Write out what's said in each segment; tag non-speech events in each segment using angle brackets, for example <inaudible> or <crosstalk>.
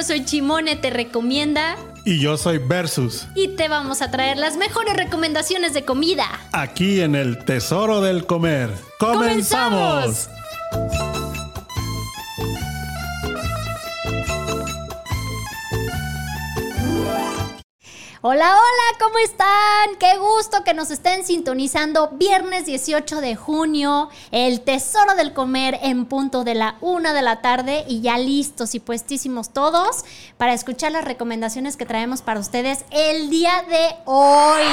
yo soy Chimone, te recomienda. Y yo soy Versus. Y te vamos a traer las mejores recomendaciones de comida. Aquí en el Tesoro del Comer. ¡Comenzamos! Hola, hola, ¿cómo están? Qué gusto que nos estén sintonizando viernes 18 de junio, el tesoro del comer en punto de la una de la tarde y ya listos y puestísimos todos para escuchar las recomendaciones que traemos para ustedes el día de hoy.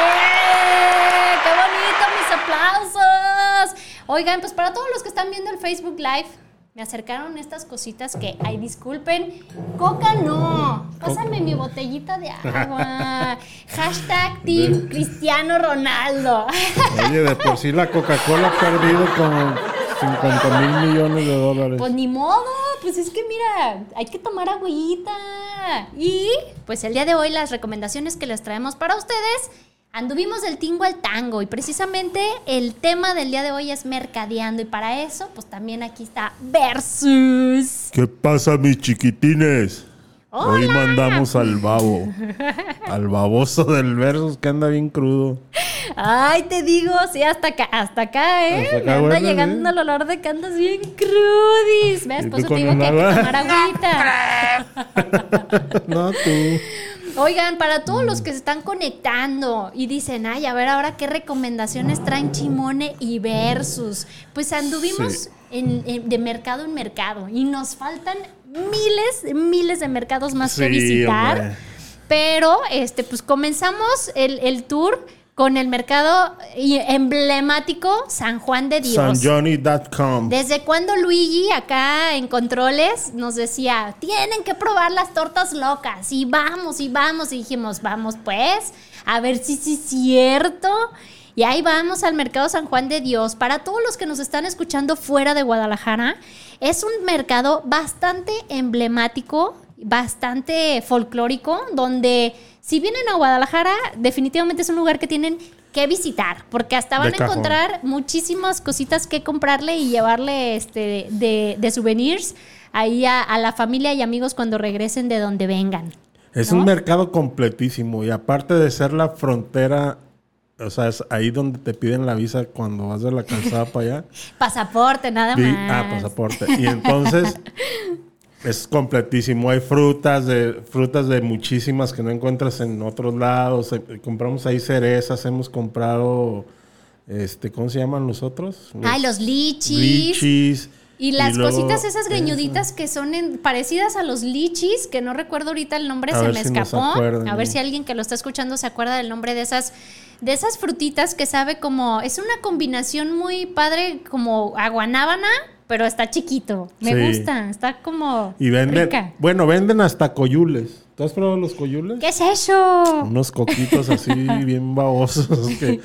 ¡Eh! ¡Qué bonito mis aplausos! Oigan, pues para todos los que están viendo el Facebook Live, me acercaron estas cositas que, ay, disculpen, coca no, pásame mi botellita de agua. <laughs> Hashtag Team Cristiano Ronaldo. <laughs> Oye, de por sí la Coca-Cola ha perdido como 50 mil millones de dólares. Pues ni modo, pues es que mira, hay que tomar agüita. Y pues el día de hoy las recomendaciones que les traemos para ustedes Anduvimos del tingo al tango y precisamente el tema del día de hoy es mercadeando y para eso pues también aquí está Versus. ¿Qué pasa mis chiquitines? Hoy mandamos al babo, al baboso del Versus que anda bien crudo. Ay, te digo, sí, hasta acá, hasta acá, ¿eh? Hasta acá, Me anda llegando el olor de que andas bien crudis. ¿Ves? Por eso te digo que hay que tomar agüita. <laughs> no, tú. Oigan, para todos los mm. que se están conectando y dicen, ay, a ver ahora qué recomendaciones traen Chimone y Versus. Pues anduvimos de mercado en mercado y nos faltan miles, miles de mercados más que visitar. Pero, este, pues comenzamos el, el tour con el mercado emblemático San Juan de Dios. SanJohnny.com. ¿Desde cuando Luigi acá en controles nos decía, tienen que probar las tortas locas? Y vamos, y vamos. Y dijimos, vamos pues, a ver si sí es cierto. Y ahí vamos al mercado San Juan de Dios. Para todos los que nos están escuchando fuera de Guadalajara, es un mercado bastante emblemático, bastante folclórico, donde si vienen a Guadalajara, definitivamente es un lugar que tienen que visitar, porque hasta van a encontrar muchísimas cositas que comprarle y llevarle este, de, souvenirs ahí a, la familia y amigos cuando regresen de donde vengan. Es un mercado completísimo y aparte de ser la frontera o sea, es ahí donde te piden la visa cuando vas de la calzada para allá. <laughs> Pasaporte, nada más. Ah, pasaporte. Y entonces <laughs> es completísimo. Hay frutas de frutas de muchísimas que no encuentras en otros lados. Eh, compramos ahí cerezas, hemos comprado este, ¿cómo se llaman los otros? Ay, los lichis. Lichis. Y las cositas esas greñuditas que son parecidas a los lichis, que no recuerdo ahorita el nombre, se me escapó. a ver si alguien que lo está escuchando se acuerda del nombre de esas de esas frutitas que sabe como es una combinación muy padre como aguanábana pero está chiquito. Me gusta, está como. Y venden. Bueno, venden hasta coyules. ¿Tú has probado los coyules? ¿Qué es eso? Unos coquitos así <laughs> bien babosos que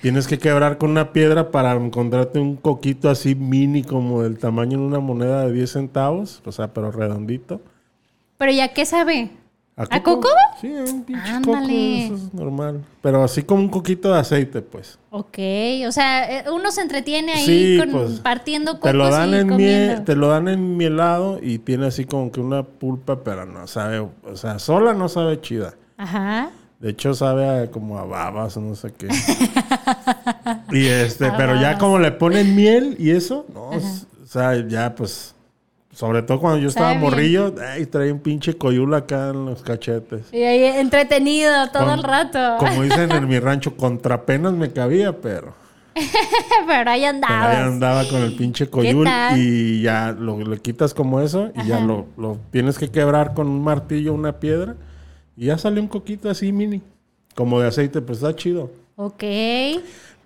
tienes que quebrar con una piedra para encontrarte un coquito así mini, como del tamaño de una moneda de 10 centavos. O sea, pero redondito. ¿Pero ya qué sabe? ¿A coco? Sí, un pinche coco, eso es normal. Pero así como un coquito de aceite, pues. Ok, o sea, eh, uno se entretiene ahí compartiendo pues, te lo dan en miel, Te lo dan en mielado y tiene así como que una pulpa, pero no sabe, o sea, sola no sabe chida. Ajá. De hecho, sabe como a babas o no sé qué. <laughs> y este, pero ya como le ponen miel y eso, no, o sea, ya pues sobre todo cuando yo estaba morrillo, ay, traía un pinche coyula acá en los cachetes. Y ahí entretenido todo el rato. Como <laughs> dicen en mi rancho, contra penas me cabía, pero. pero ahí andaba. ahí andaba con el pinche coyul y ya lo, le quitas como eso y ya lo, lo, tienes que quebrar con un martillo, una piedra y ya sale un coquito así mini, como de aceite, pues está chido. Ok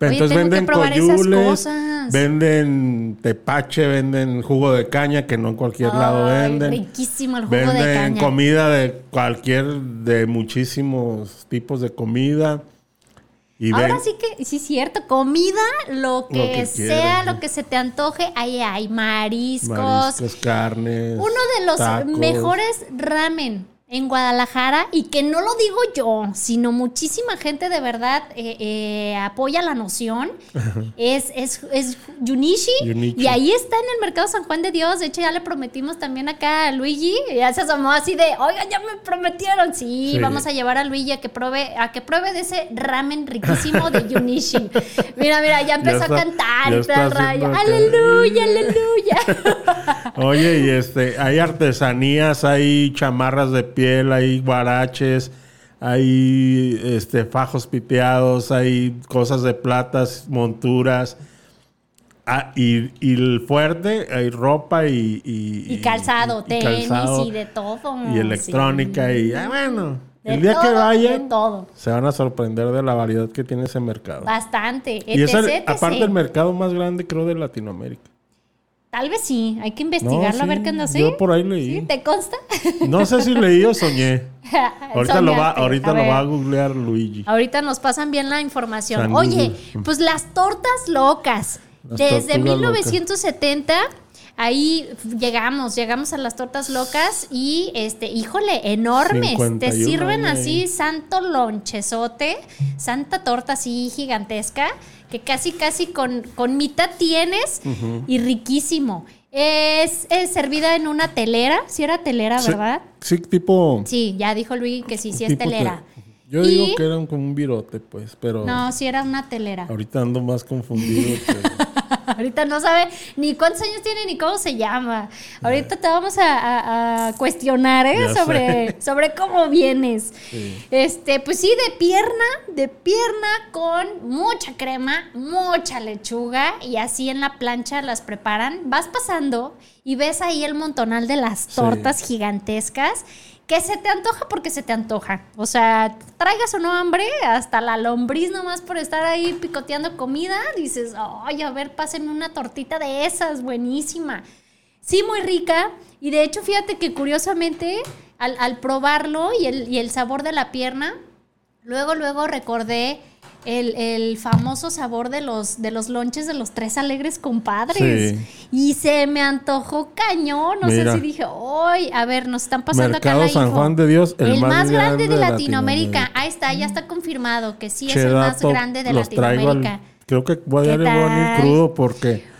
entonces venden coyules, venden tepache, venden jugo de caña que no en cualquier lado venden. Riquísimo el jugo de caña. Venden comida de cualquier, de muchísimos tipos de comida. Y Ahora sí que, sí es cierto, comida, lo que, sea, lo que se te antoje, ahí hay mariscos. Mariscos, carnes. Uno de los mejores ramen en Guadalajara y que no lo digo yo, sino muchísima gente de verdad eh, eh, apoya la noción, es, es, es Junichi. Y ahí está en el mercado San Juan de Dios. De hecho, ya le prometimos también acá a Luigi. Ya se asomó así de, oigan, ya me prometieron. Sí, Sí. vamos a llevar a Luigi a que pruebe, a que pruebe de ese ramen riquísimo de Junichi. mira, mira, ya empezó está- a cantar. Aleluya, aleluya. <laughs> Oye, y este, hay artesanías, hay chamarras de piel, hay guaraches, hay este, fajos piteados, hay cosas de platas, monturas. Ah, y, y el fuerte, hay ropa y... Y, Y calzado, y tenis calzado, y de todo. Y electrónica sí. y... ah, bueno, De el día que vayan, todo. se van a sorprender de la variedad que tiene ese mercado. Bastante. y es el- etc. aparte el mercado más grande, creo, de Latinoamérica. Tal vez sí. Hay que investigarlo No, a ver sí, qué anda así. Yo por ahí leí. ¿Sí? ¿Te consta? No sé si leí o soñé. <laughs> Ahorita lo va, ahorita A lo va a ver. googlear Luigi. Ahorita nos pasan bien la información. San Oye, Google. pues las tortas locas. Las Desde tortugas 1970 ahí llegamos, llegamos a las tortas locas y este, híjole, enormes. Te 51 sirven años así santo lonchezote, santa torta así gigantesca, que casi casi con, con mitad tienes y riquísimo. Es, es servida en una telera, si era telera, ¿verdad? Sí, tipo. Sí, ya dijo Luis que sí, sí es telera. te- Yo Y- digo que eran como un virote, pues, pero No, sí era una telera. ahorita ando más confundido. que- <laughs> <laughs> Ahorita no sabe ni cuántos años tiene ni cómo se llama. Ahorita te vamos a, a- a cuestionar, ¿eh? Sobre, <laughs> sobre cómo vienes. Sí. Este, pues sí, de pierna, de pierna con mucha crema, mucha lechuga y así en la plancha las preparan. Vas pasando y ves ahí el montonal de las Sí. tortas gigantescas. Que se te antoja porque se te antoja. O sea, traigas o no hambre, hasta la lombriz nomás por estar ahí picoteando comida, dices, ay, a ver, pásenme una tortita de esas, buenísima. Sí, muy rica. Y de hecho, fíjate que curiosamente, al, al probarlo y el, y el sabor de la pierna, luego, luego recordé el, el famoso sabor de los, de los lonches de los tres alegres compadres. Sí. Y se me antojó cañón. No Mira. sé si dije, ¡ay! A ver, nos están pasando acá Mercado la San info. Juan de Dios, el, El, más, grande, de Latinoamérica. Latinoamérica. Ahí está, ya está confirmado que sí es el más grande de al- Latinoamérica. creo que voy a ¿Qué darle un morning tal? crudo porque.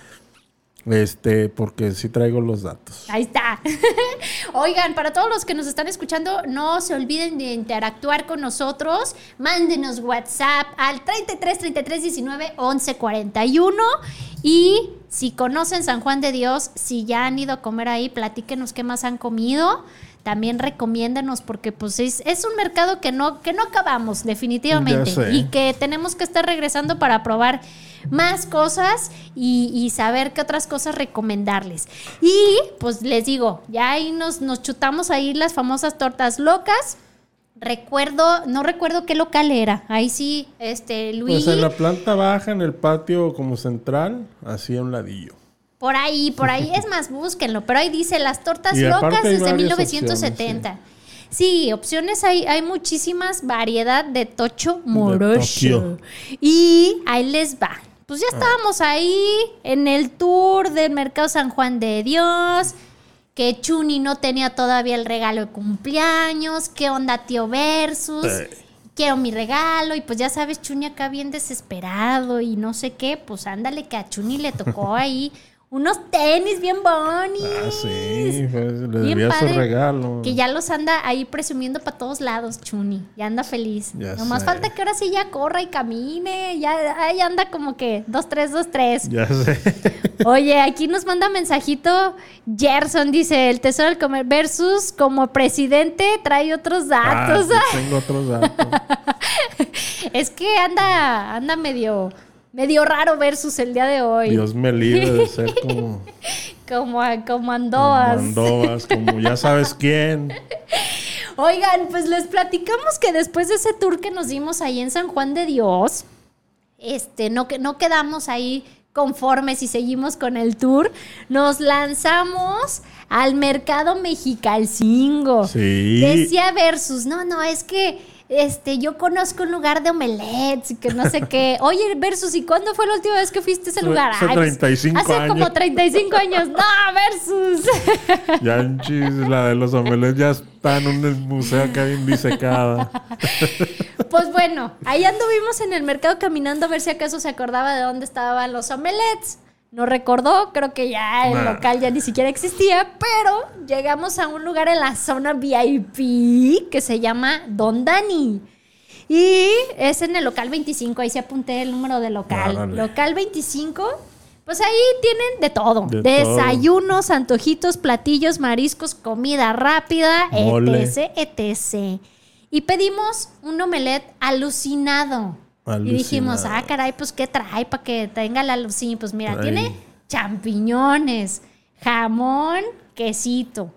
Este, porque sí traigo los datos. Ahí está. <laughs> Oigan, para todos los que nos están escuchando, no se olviden de interactuar con nosotros. Mándenos WhatsApp al 33 33 19 11 41. Y si conocen San Juan de Dios, si ya han ido a comer ahí, platíquenos qué más han comido. También recomiéndenos porque pues es, es un mercado que no, que no acabamos definitivamente y que tenemos que estar regresando para probar más cosas y, y saber qué otras cosas recomendarles. Y pues les digo, ya ahí nos, nos chutamos ahí las famosas tortas locas. Recuerdo, no recuerdo qué local era. Ahí sí, este, Luigi. Pues en la planta baja, en el patio como central, así a un ladillo. Por ahí, por ahí, es más, búsquenlo. Pero ahí dice las tortas locas desde varias 1970. Sí, opciones hay, hay muchísimas, variedad de tocho morocho. Y ahí les va. Pues ya estábamos ahí en el tour del Mercado San Juan de Dios. Que Chuni no tenía todavía el regalo de cumpleaños. ¿Qué onda, tío Versus? Sí. Quiero mi regalo. Y pues ya sabes, Chuni acá bien desesperado y no sé qué. Pues ándale, que a Chuni le tocó <laughs> ahí unos tenis bien bonitos. Ah, sí, pues, le Bien debía su regalo. Que ya los anda ahí presumiendo para todos lados, Chuni. Ya anda feliz. Ya Nomás sé. falta que ahora sí ya corra y camine. Ya ahí anda como que dos, tres, dos, tres. Ya sé. <laughs> Oye, aquí nos manda mensajito Gerson, dice, el Tesoro del Comer versus como presidente trae otros Ah, datos. sí, tengo otros datos. <laughs> Es que anda, anda medio, medio raro versus el día de hoy. Dios me libre de <laughs> ser como, Como, como como andoas. Andovas, como ya sabes quién. Oigan, pues les platicamos que después de ese tour que nos dimos ahí en San Juan de Dios, este, no, no quedamos ahí conformes y seguimos con el tour, nos lanzamos al mercado mexicalcingo. Sí. Decía Versus, no, no, es que este, yo conozco un lugar de omelets y que no sé qué. <laughs> Oye, Versus, ¿y cuándo fue la última vez que fuiste a ese lugar? Hace Ay, pues, 35 hace años. como 35 años. No, Versus. <laughs> Ya en chis, la de los omelets ya está en un museo acá bien disecada. <laughs> Pues bueno, ahí anduvimos en el mercado caminando a ver si acaso se acordaba de dónde estaban los omelets. No recordó, creo que ya el Nah. local ya ni siquiera existía, pero llegamos a un lugar en la zona VIP que se llama Don Dani. Y es en el local 25, ahí se apunté el número de local. Local 25, pues ahí tienen de todo. De Desayunos, antojitos, platillos, mariscos, comida rápida, Mole. etc, etc. Y pedimos un omelet alucinado. Y dijimos, ah, caray, pues ¿qué trae para que tenga la alucin? Pues mira, tiene champiñones, jamón, quesito.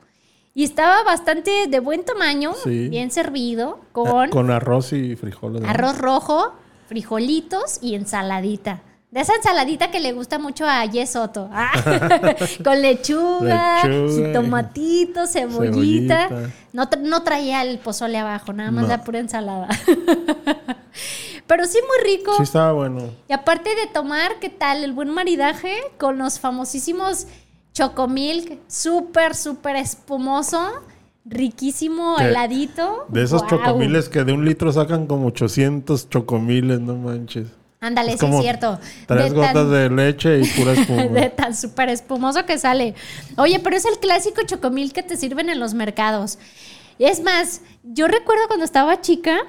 Y estaba bastante de buen tamaño, Sí. bien servido, con Eh, Con arroz y frijoles. arroz rojo, frijolitos y ensaladita. De esa ensaladita que le gusta mucho a Yes Soto. <laughs> Ah, <laughs> con lechuga, Lechuga, tomatito, cebollita. cebollita. No, tra- no traía el pozole abajo, nada más No. la pura ensalada. <laughs> Pero sí muy rico. Sí, estaba bueno. Y aparte de tomar, ¿qué tal? El buen maridaje con los famosísimos Chocomilk, súper, súper espumoso, riquísimo, heladito. De esos chocomiles que de un litro sacan como 800 chocomiles, no manches. Ándale, Es sí es cierto. Tres De gotas tan- de leche y pura <laughs> espuma. de tan súper espumoso que sale. Oye, pero es el clásico chocomil que te sirven en los mercados. Es más, yo recuerdo cuando estaba chica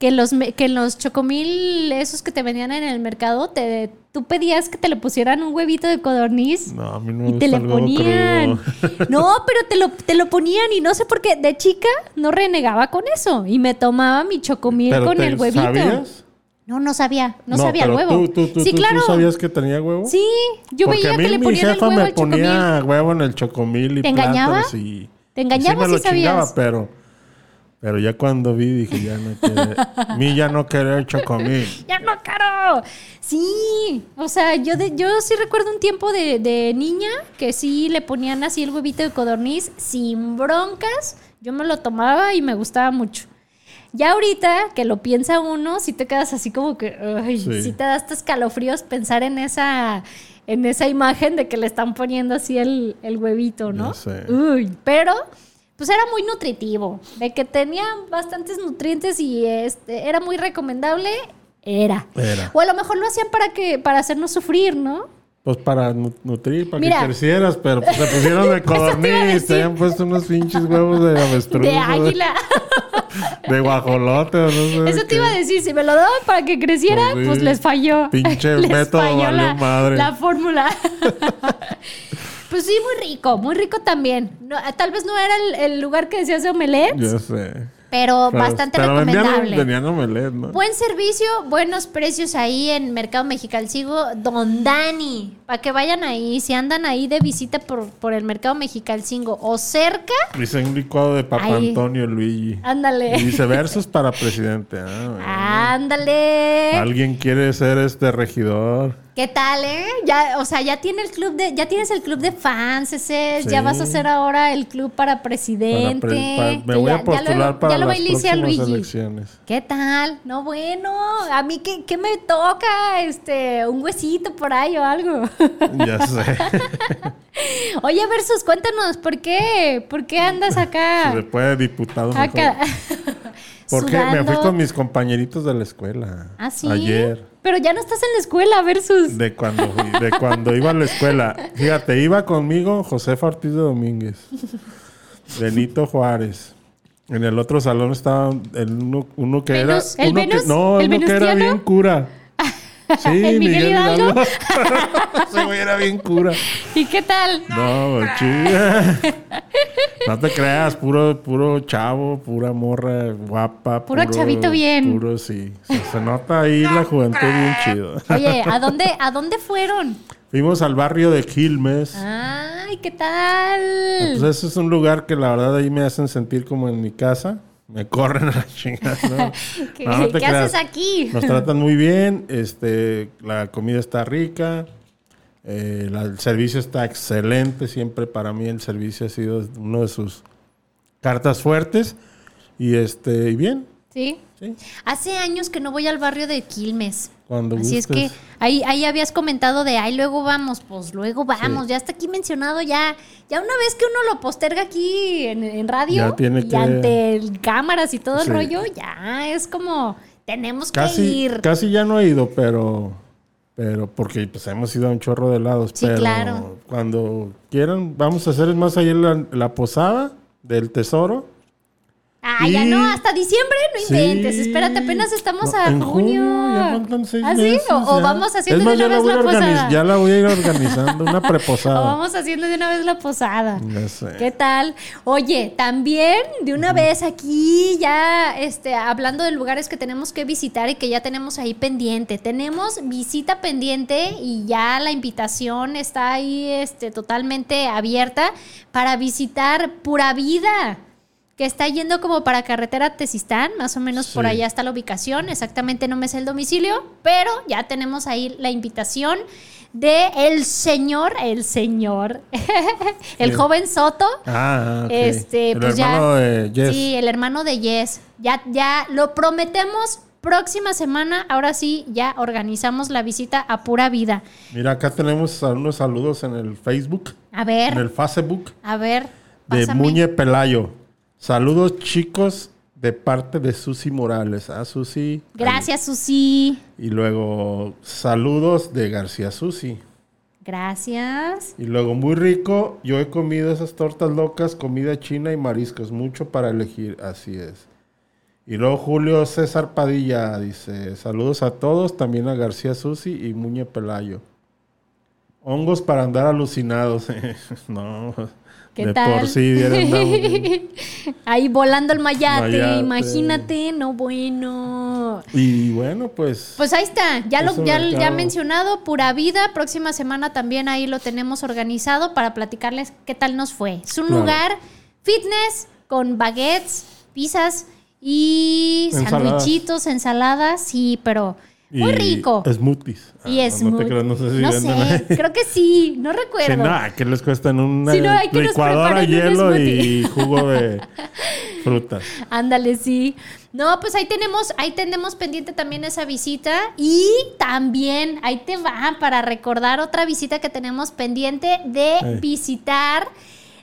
que los, que los chocomil, esos que te vendían en el mercado, te, tú pedías que te le pusieran un huevito de codorniz. No, a mí no me Y te le el ponían. crudo. <laughs> No, pero te lo, te lo ponían y no sé por qué. De chica no renegaba con eso. Y me tomaba mi chocomil Pero con te- el huevito. ¿Sabías? No, no sabía. No, sabía el pero huevo. Tú, tú, tú, sí, claro. ¿Tú sabías que tenía huevo? Sí, yo Porque veía a mí que le mi ponían el jefa huevo me al chocomil. ponía huevo en el chocomil y ¿Te engañaba? y... ¿Te engañaba y sí me lo sabías? chingaba, pero... Pero ya cuando vi dije, ya no quiere... <laughs> mí ya no querer chocomil. <laughs> ¡Ya no, caro! Sí, o sea, yo, de, yo sí recuerdo un tiempo de, de niña que sí le ponían así el huevito de codorniz sin broncas. Yo me lo tomaba y me gustaba mucho. Ya ahorita que lo piensa uno, sí te quedas así como que, ay, sí. Sí. te da hasta escalofríos pensar en esa, en esa imagen de que le están poniendo así el, el huevito, ¿no? Uy, pero pues era muy nutritivo, de que tenía bastantes nutrientes y este, era muy recomendable, era. Era. O a lo mejor lo hacían para que para hacernos sufrir, ¿no? Pues para nu- nutrir, para Mira. que crecieras, pero pues te pusieron de <laughs> codorniz, te habían puesto unos pinches huevos de avestruz. De águila. <laughs> De guajolote, o no sé. <laughs> Eso qué. te iba a decir, si me lo daban para que creciera, Pues pues, les falló. Pinche Les método falló valió la, madre. la fórmula. Pues sí, muy rico, muy rico también. No, tal vez no era el, el lugar que decías de omelette, Ya sé. pero, Pero- bastante pero recomendable. Vendían ¿no? Buen servicio, buenos precios ahí en Mercado Mexicalcingo, Don Dani, para que vayan ahí, si andan ahí de visita por, por el Mercado Mexicalcingo o cerca, Dice un licuado de Papa Ahí. Antonio Luigi. ándale. Y dice versos para presidente. Ah, bueno. Ándale. Alguien quiere ser este regidor. ¿Qué tal, eh? Ya, o sea, ya tiene el club de, ya tienes el club de fans, ese, Sí. ya vas a hacer ahora el club para presidente. Para pre- para- me voy ya- a ya postular lo- para ya lo las próximas Luigi. elecciones. ¿Qué tal? No, bueno, a mí qué, qué me toca, este, un huesito por ahí o algo. <laughs> Ya sé. <laughs> Oye, Versus, cuéntanos, ¿por qué? ¿Por qué andas acá? Después de diputado. acá <laughs> Porque me fui con mis compañeritos de la escuela. ¿Ah, sí? Ayer. Pero ya no estás en la escuela, Versus. De cuando, fui- de cuando iba a la escuela. Fíjate, iba conmigo Josefa Ortiz de Domínguez, Benito Juárez. En el otro salón estaba el uno, uno que ¿Venus? era. ¿El uno que- Venus? no, ¿El uno que era bien cura. <laughs> Sí, ¿El Miguel Hidalgo? <laughs> Güey era bien cura. ¿Y qué tal? No, <laughs> chida. No te creas, puro, puro chavo, pura morra guapa. Puro chavito bien. Puro, sí. Se, se nota ahí la juventud bien chido. Oye, ¿a <laughs> dónde, ¿a dónde fueron? Fuimos al barrio de Quilmes. Ay, ¿qué tal? Pues ese es un lugar que la verdad ahí me hacen sentir como en mi casa. Me corren a la chingada. ¿no? ¿Qué, <laughs> No, no te qué haces aquí? Nos tratan muy bien, este, la comida está rica, eh, la- el servicio está excelente, siempre para mí el servicio ha sido uno de sus cartas fuertes y este, y bien, Sí. Sí. Hace años que no voy al barrio de Quilmes. Cuando Así es que gustes. ahí, ahí habías comentado de, ay, luego vamos, pues luego vamos, Sí. ya está aquí mencionado, ya, ya una vez que uno lo posterga aquí en, en radio Ya tiene y que- ante cámaras y todo el rollo, ya es como, tenemos que ir. casi ya no he ido, pero, pero porque pues hemos ido a un chorro de lados. Sí, pero claro. Cuando quieran, vamos a hacer más allá la, la posada del tesoro. Ah, ya no, hasta diciembre no Sí. inventes. Espérate, apenas estamos a en junio. ya faltan seis ¿Ah, sí? meses, O, o vamos haciendo más, de una vez la posada. Ya la voy a ir <laughs> organizando, una O preposada. vamos haciendo de una vez la posada. Ya sé. ¿Qué tal? Oye, también de una vez aquí ya este, hablando de lugares que tenemos que visitar y que ya tenemos ahí pendiente. Tenemos visita pendiente y ya la invitación está ahí este, totalmente abierta para visitar Pura Vida. Que está yendo como para carretera Tesistán, más o menos por allá está la ubicación, exactamente no me sé el domicilio, pero ya tenemos ahí la invitación de el señor, el señor, <laughs> el Sí. joven Soto, Ah, este, El pues ya. hermano de Jess. Sí, el hermano de Yes. Ya, ya lo prometemos. Próxima semana, ahora sí, ya organizamos la visita a pura vida. Mira, acá tenemos unos saludos en el Facebook, A ver, en el Facebook a ver. de. Muñe Pelayo. Saludos chicos de parte de Susi Morales. Ah, Susi. Gracias, Susi. Y luego saludos de García Susi. Gracias. Y luego muy rico, yo he comido esas tortas locas, comida china y mariscos, mucho para elegir, así es. Y luego Julio César Padilla dice, saludos a todos, también a García Susi y Muñe Pelayo. Hongos para andar alucinados. <laughs> no, ¿Qué de tal? por sí andamos. <laughs> Ahí volando el mayate, Mayate. imagínate, no bueno. Y bueno, pues... Pues ahí está, ya lo un ya, ya mencionado, pura vida. Próxima semana también ahí lo tenemos organizado para platicarles qué tal nos fue. Es un Claro. lugar fitness con baguettes, pizzas y Ensaladas. sandwichitos, ensaladas, sí, pero muy y rico. Smoothies. y Ah, es no, muy- te creas, no sé si no sé, <laughs> creo que sí, no Sí, recuerdo. nada, que les cuesta en una Sí, no, hay que licuadora, hielo y <laughs> jugo de <laughs> frutas. Ándale, sí. No, pues ahí tenemos, ahí tenemos pendiente también esa visita. Y también, ahí te va para recordar otra visita que tenemos pendiente de visitar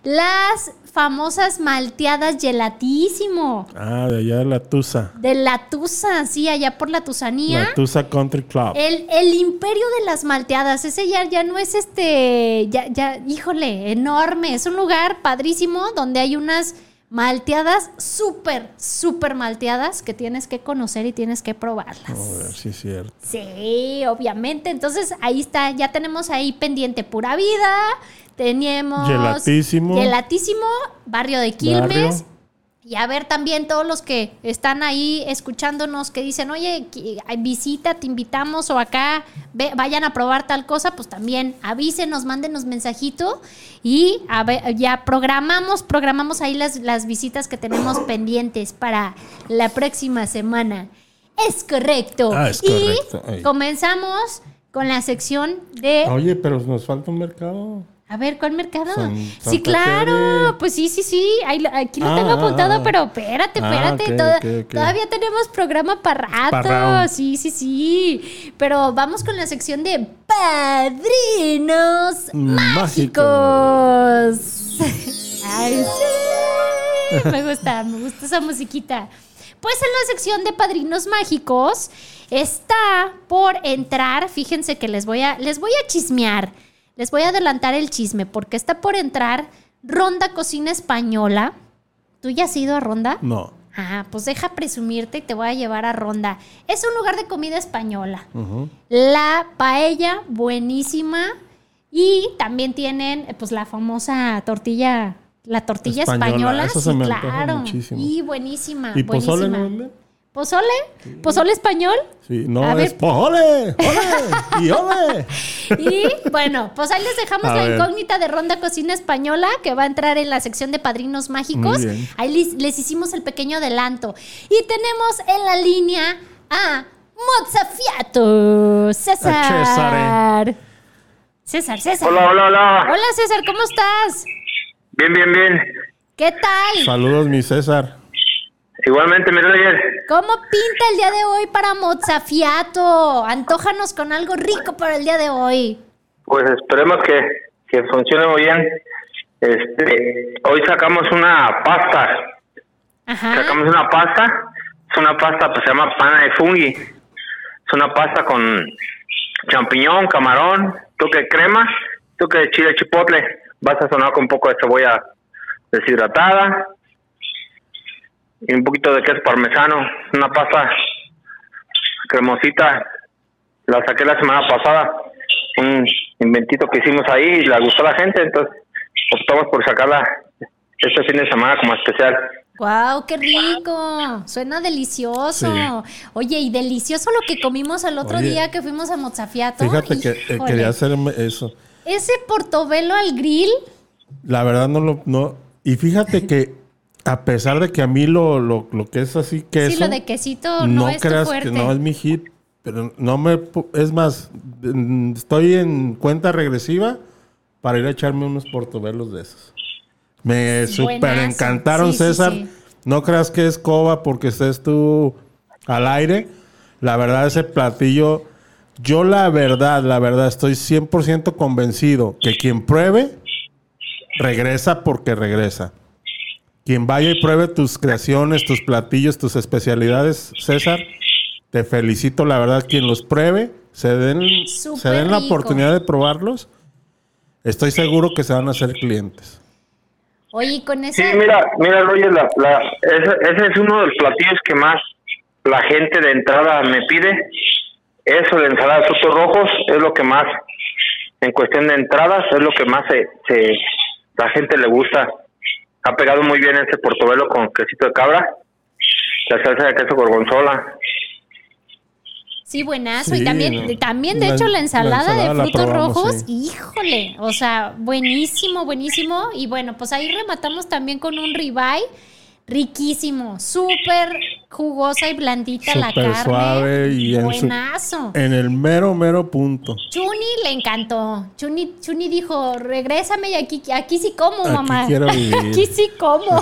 las famosas malteadas gelatísimo. Ah, de allá de la Tusa. De la Tusa, sí, allá por la Tusanía. La Tusa Country Club. El, el imperio de las malteadas, ese ya, ya no es este, ya, ya, híjole, enorme. Es un lugar padrísimo donde hay unas malteadas súper, súper malteadas que tienes que conocer y tienes que probarlas. A ver es cierto. Sí, obviamente. Entonces ahí está, ya tenemos ahí pendiente pura vida. Teníamos Gelatísimo. Gelatísimo, barrio de Quilmes. Barrio. Y a ver también todos los que están ahí escuchándonos que dicen, oye, visita, te invitamos o acá ve- vayan a probar tal cosa, pues también avísenos, mándenos mensajito y a ver, ya programamos, programamos ahí las, las visitas que tenemos pendientes para la próxima semana. Es correcto. Ah, es correcto. Y Ay. comenzamos con la sección de... Oye, pero nos falta un mercado. A ver, ¿cuál mercado? San- sí, claro. Tere. Pues sí, sí, sí. Ahí aquí lo Ah, tengo ah, apuntado, ah. pero espérate, Ah, espérate. toda-. Todavía tenemos programa para rato. Sí, sí, sí. Pero vamos con la sección de padrinos Mágicos. mágicos. Ay, sí. Me gusta, me gusta esa musiquita. Pues en la sección de padrinos mágicos está por entrar, fíjense que les voy a les voy a chismear. Les voy a adelantar el chisme porque está por entrar Ronda Cocina Española. ¿Tú ya has ido a Ronda? No. Ah, pues deja presumirte y te voy a llevar a Ronda. Es un lugar de comida española. La paella, buenísima. Y también tienen, eh, pues, la famosa tortilla, la tortilla Española, española. eso sí, se me antoja claro. muchísimo. Y buenísima. ¿Y pozole buenísima. no venden? ¿Pozole? ¿Pozole español? Sí, no, A es ver. ¡Ole! ¡Ole! ¡Y ole! <laughs> Y bueno, pues ahí les dejamos A la ver. incógnita de Ronda Cocina Española que va a entrar en la sección de padrinos mágicos. Ahí les, les hicimos el pequeño adelanto. Y tenemos en la línea a Mozzafiato, César. Cesare. César, César. Hola, hola, hola. Hola César, ¿cómo estás? Bien, bien, bien. ¿Qué tal? Saludos, mi César. Igualmente, mi Roger. ¿Cómo pinta el día de hoy para Mozafiato? Antójanos con algo rico para el día de hoy. Pues esperemos que, que funcione muy bien. Este, hoy sacamos una pasta. Ajá. Sacamos una pasta. Es una pasta que se llama pana de fungi. Es una pasta con champiñón, camarón, toque de crema, toque de chile chipotle. Vas a sonar con un poco de cebolla deshidratada y un poquito de queso parmesano. Una pasta cremosita. La saqué la semana pasada. Un inventito que hicimos ahí y le gustó a la gente, entonces optamos por sacarla este fin de semana como especial. ¡Guau! ¡Qué rico! Suena delicioso. Sí. Oye, y delicioso lo que comimos el otro Oye, día que fuimos a Mozafiato. Fíjate que eh, quería hacer eso. Ese portobelo al grill. La verdad no lo... No. Y fíjate que a pesar de que a mí lo, lo, lo que es así queso... Sí, lo de quesito no, es tu creas fuerte. que no es mi hit. Pero no me... Es más, estoy en cuenta regresiva para ir a echarme unos portobelos de esos. Me Es super encantaron, Sí, sí, César. sí. No creas que es coba porque estés tú al aire. La verdad, ese platillo, yo la verdad, la verdad, estoy 100% convencido que quien pruebe, regresa porque regresa. Quien vaya y pruebe tus creaciones, tus platillos, tus especialidades, César, te felicito, la verdad, quien los pruebe, se den, se den la rico. oportunidad de probarlos, estoy seguro que se van a hacer clientes. Oye, y con Sí, ese... mira, mira, Roger, la, la, ese, ese es uno de los platillos que más la gente de entrada me pide. Eso de ensalada de frutos rojos es lo que más, en cuestión de entradas, es lo que más se, se la gente le gusta. Ha pegado muy bien ese portobelo con quesito de cabra, la salsa de queso gorgonzola. Sí, buenazo. Sí, y también, no. también de La- hecho, la la ensalada, de frutos probamos, rojos, sí. híjole, o sea, buenísimo, buenísimo. Y bueno, pues ahí rematamos también con un ribeye riquísimo, súper jugosa y blandita la carne. suave y en, su- buenazo. en el mero, mero punto. Chuni le encantó. Chuni, Chuni dijo, regrésame y aquí, aquí sí como, Aquí mamá. quiero <laughs> vivir. aquí sí como. <laughs>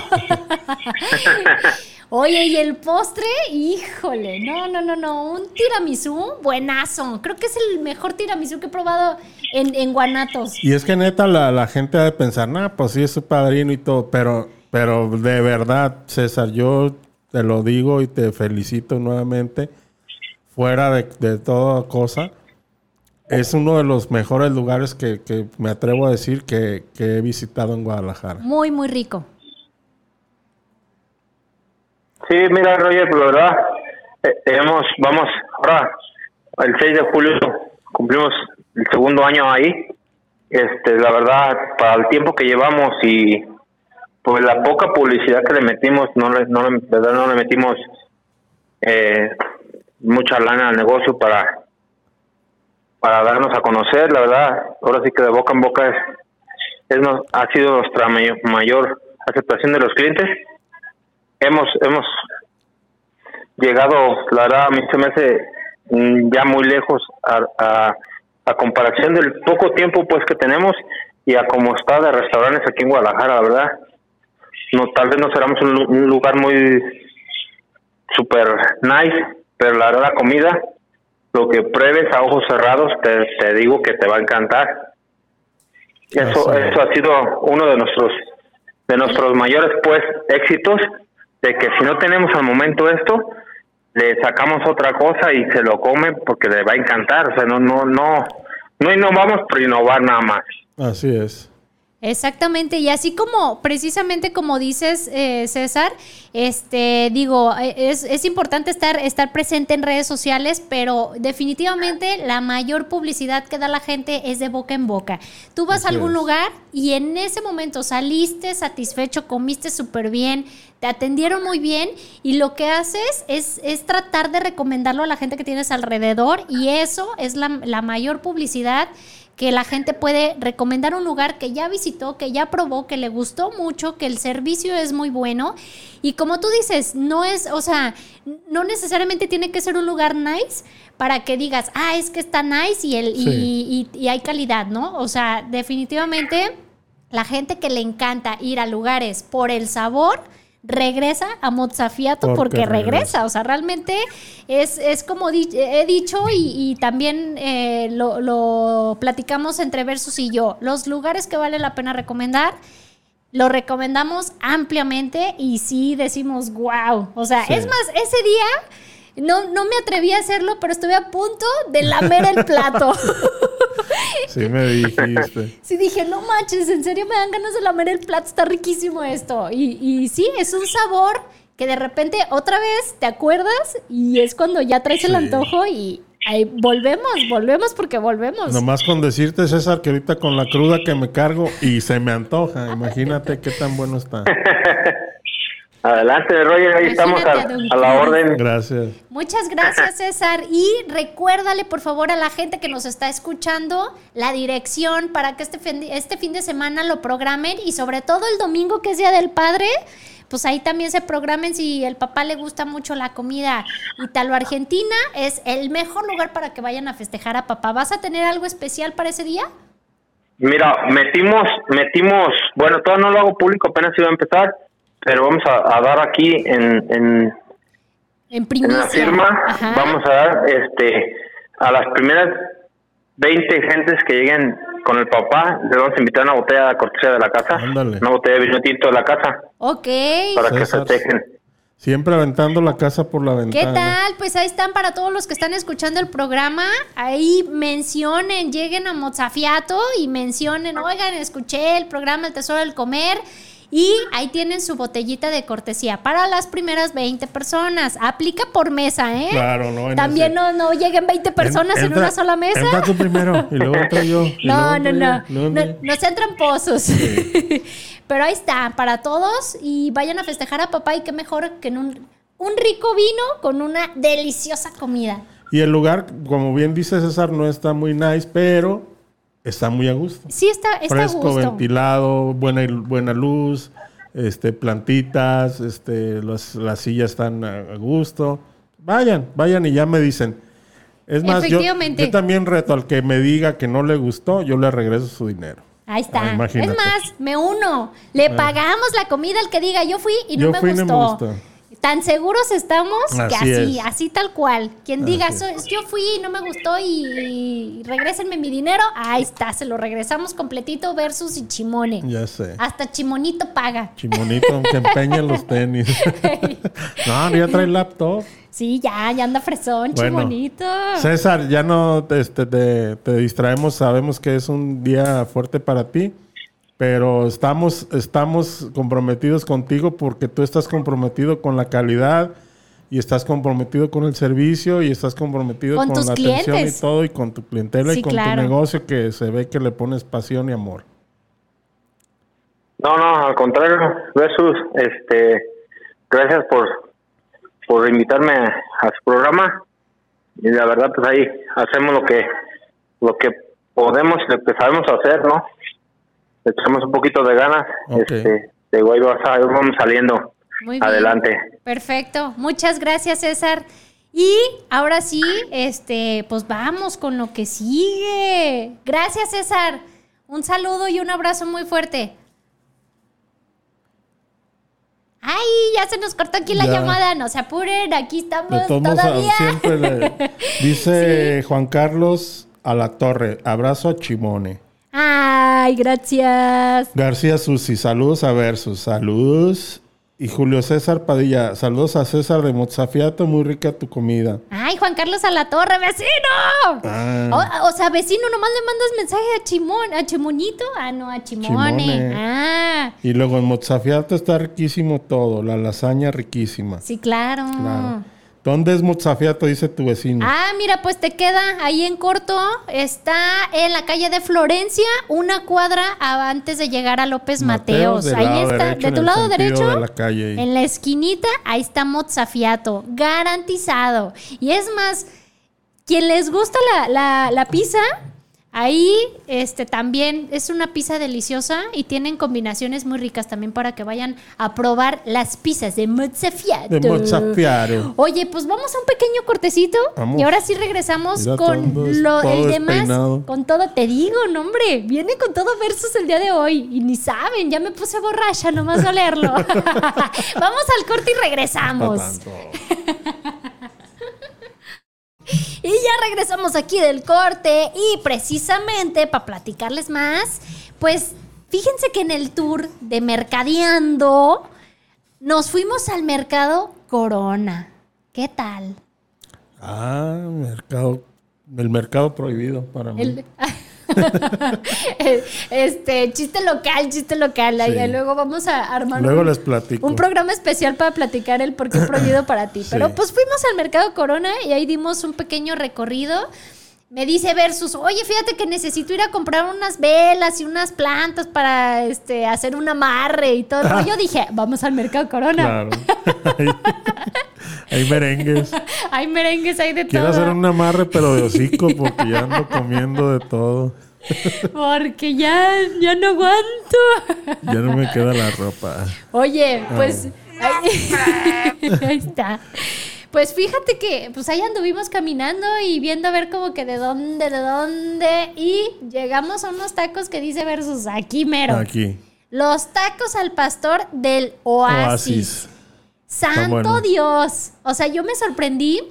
Oye, y el postre, híjole, no, no, no, no, un tiramisú buenazo. Creo que es el mejor tiramisú que he probado en, en Guanatos. Y es que neta la, la gente ha de pensar, nah, pues sí es su padrino y todo, pero, pero de verdad, César, yo te lo digo y te felicito nuevamente, fuera de, de toda cosa, es uno de los mejores lugares que, que me atrevo a decir que, que he visitado en Guadalajara. Muy, muy rico. Sí, mira, Roger, pues la verdad, eh, hemos, vamos, ahora, el 6 de julio cumplimos el segundo año ahí. Este, la verdad, para el tiempo que llevamos y pues la poca publicidad que le metimos, no le, no le, verdad, no le metimos eh, mucha lana al negocio para para darnos a conocer, la verdad, ahora sí que de boca en boca es, es nos- ha sido nuestra mayor, mayor aceptación de los clientes. Hemos hemos llegado, la verdad, a mí se me hace mm, ya muy lejos a, a, a comparación del poco tiempo pues que tenemos y a cómo está de restaurantes aquí en Guadalajara, la verdad. No, tal vez no seramos un, un lugar muy super nice, pero la verdad la comida, lo que pruebes a ojos cerrados, te, te digo que te va a encantar. Eso, Así eso ha sido uno de nuestros de nuestros mayores pues éxitos de que si no tenemos al momento esto le sacamos otra cosa y se lo come porque le va a encantar o sea no no no no innovamos por innovar nada más Así es. Exactamente, y así como, precisamente como dices, eh, César, este, digo, eh, es, es importante estar, estar presente en redes sociales, pero definitivamente la mayor publicidad que da la gente es de boca en boca. Tú vas a algún es. lugar y en ese momento saliste satisfecho, comiste súper bien, te atendieron muy bien y lo que haces es, es tratar de recomendarlo a la gente que tienes alrededor y eso es la, la mayor publicidad que la gente puede recomendar un lugar que ya visitó, que ya probó, que le gustó mucho, que el servicio es muy bueno. Y como tú dices, no es, o sea, no necesariamente tiene que ser un lugar nice para que digas, ah, es que está nice y, el, y- Sí. y- y hay calidad, ¿no? O sea, definitivamente la gente que le encanta ir a lugares por el sabor, regresa a Mozafiato porque, Porque regresa. regresa. O sea, realmente es, es como di- he dicho y, y también eh, lo, lo platicamos entre Versus y yo. Los lugares que vale la pena recomendar. Lo recomendamos ampliamente y sí decimos, wow. O sea, Sí. es más, ese día no, no me atreví a hacerlo, pero estuve a punto de lamer el plato. <laughs> <laughs> Sí me dijiste. Sí, dije, no manches, en serio me dan ganas de lamer el plato, está riquísimo esto. Y, y sí, es un sabor que de repente otra vez te acuerdas y es cuando ya traes el Sí. antojo y ahí volvemos, volvemos porque volvemos. Nomás con decirte, César, que ahorita con la cruda que me cargo y se me antoja. Imagínate qué tan bueno está. <laughs> Adelante, Roger, ahí estamos a, la orden. Gracias. Muchas gracias, <laughs> César. Y recuérdale, por favor, a la gente que nos está escuchando la dirección para que este fin, este fin de semana lo programen y sobre todo el domingo, que es Día del Padre, pues ahí también se programen si el papá le gusta mucho la comida italo-argentina. Es el mejor lugar para que vayan a festejar a papá. ¿Vas a tener algo especial para ese día? Mira, metimos, metimos, bueno, todavía no lo hago público, apenas iba a empezar, pero vamos a, a dar aquí en, en, En la firma, Ajá. vamos a dar este a las primeras 20 gentes que lleguen con el papá, les vamos a invitar una botella de cortesía de la casa, Ándale. una botella de vino tinto de la casa, Ok. para que César. festejen. Siempre aventando la casa por la ¿Qué ventana. tal? Pues ahí están para todos los que están escuchando el programa. Ahí mencionen, lleguen a Mozafiato y mencionen, oigan, escuché el programa El Tesoro del Comer. Y ahí tienen su botellita de cortesía para las primeras 20 personas. Aplica por mesa, ¿eh? Claro, no. También ese- no, no lleguen 20 personas en, Entra- una sola mesa. Entra tú primero y luego <laughs> entro yo. No, no, no, no. No sean tramposos. <laughs> Pero ahí está, para todos. Y vayan a festejar a papá. Y qué mejor que en un, un rico vino con una deliciosa comida. Y el lugar, como bien dice César, no está muy nice, pero está muy a gusto. Sí, está, está a Fresco, gusto. ventilado, buena, buena luz, este, plantitas, este, las, las sillas están a a gusto. Vayan, vayan y ya me dicen. Es más, yo, yo también reto al que me diga que no le gustó, yo le regreso su dinero. Ahí está. Ah, es más, me uno. Le pagamos la comida al que diga yo fui y no, Yo me, fui y no gustó. me gustó. Tan seguros estamos que Así así, es. así tal cual. Quien diga, Así "So- yo fui y no me gustó y, y regrésenme mi dinero, ahí está, se lo regresamos completito versus y Chimone. Ya sé. Hasta Chimonito paga. Chimonito, <laughs> aunque empeñen los tenis. <laughs> no, ya trae laptop. Sí, ya, ya anda fresón, Bueno, Chimonito. César, ya no este, te, te distraemos, sabemos que es un día fuerte para ti, pero estamos, estamos comprometidos contigo porque tú estás comprometido con la calidad y estás comprometido con el servicio y estás comprometido Con con, tus la atención clientes. y todo y con tu clientela Sí, y con claro. tu negocio que se ve que le pones pasión y amor. No, no, al contrario, Versus, este, gracias por, por invitarme a su programa y la verdad pues ahí hacemos lo que lo que podemos, lo que sabemos hacer, ¿no? Le echamos un poquito de ganas, Ok. este, de a- ahí vamos saliendo Muy bien. adelante. Perfecto. Muchas gracias, César. Y ahora sí, este, pues vamos con lo que sigue. Gracias, César. Un saludo y un abrazo muy fuerte. Ay, ya se nos cortó aquí la Ya. llamada. No se apuren, aquí estamos todavía. siempre le- <laughs> dice Juan Carlos a la torre, abrazo a Chimone. Ay, gracias. García Susi, saludos a Versus, saludos. Y Julio César Padilla, saludos a César de Mozafiato, muy rica tu comida. Ay, Juan Carlos a la torre, vecino. Ah, O, o sea, vecino, nomás le mandas mensaje a Chimón, a Chimonito. Ah, no, a Chimone. Chimone. Ah, y luego en Mozafiato está riquísimo todo, la lasaña riquísima. sí, claro. Claro. ¿Dónde es Mozafiato? Dice tu vecino. Ah, mira, pues te queda ahí en corto. Está en la calle de Florencia, una cuadra antes de llegar a López Mateos. ahí está, derecho, de tu lado derecho. de la calle. En la esquinita, ahí está Mozafiato, garantizado. Y es más, quien les gusta la, la, la pizza, Ahí este, también es una pizza deliciosa y tienen combinaciones muy ricas también para que vayan a probar las pizzas de Mozzafiato. De Mozzafiato. Oye, pues vamos a un pequeño cortecito Vamos. y ahora sí regresamos Mira, con lo, el demás, con todo, te digo, no hombre, viene con todo versus el día de hoy y ni saben, ya me puse borracha nomás a leerlo. <laughs> <laughs> vamos al corte y regresamos. tanto. <laughs> Y ya regresamos aquí del corte y precisamente para platicarles más, pues fíjense que en el tour de Mercadeando nos fuimos al mercado Corona. ¿Qué tal? Ah, mercado. El mercado prohibido para mí. El- <laughs> este, chiste local, chiste local. Sí. Luego vamos a armar Luego un, les platico. un programa especial para platicar el por qué prohibido para ti. <clears throat> Sí. Pero pues fuimos al mercado Corona y ahí dimos un pequeño recorrido. Me dice Versus, oye, fíjate que necesito ir a comprar unas velas y unas plantas para este, hacer un amarre y todo. Yo <laughs> dije, vamos al mercado Corona. Claro. <laughs> hay, hay merengues. <laughs> Hay merengues, hay de Quiero todo. hacer un amarre, pero de hocico, porque ya ando comiendo de todo. Porque ya, ya no aguanto. Ya no me queda la ropa. Oye, pues ahí, ahí está. Pues fíjate que pues ahí anduvimos caminando y viendo a ver como que de dónde, de dónde y llegamos a unos tacos que dice versus aquí mero. Aquí. Los tacos al pastor del Oasis. Oasis. Santo. Dios. O sea, yo me sorprendí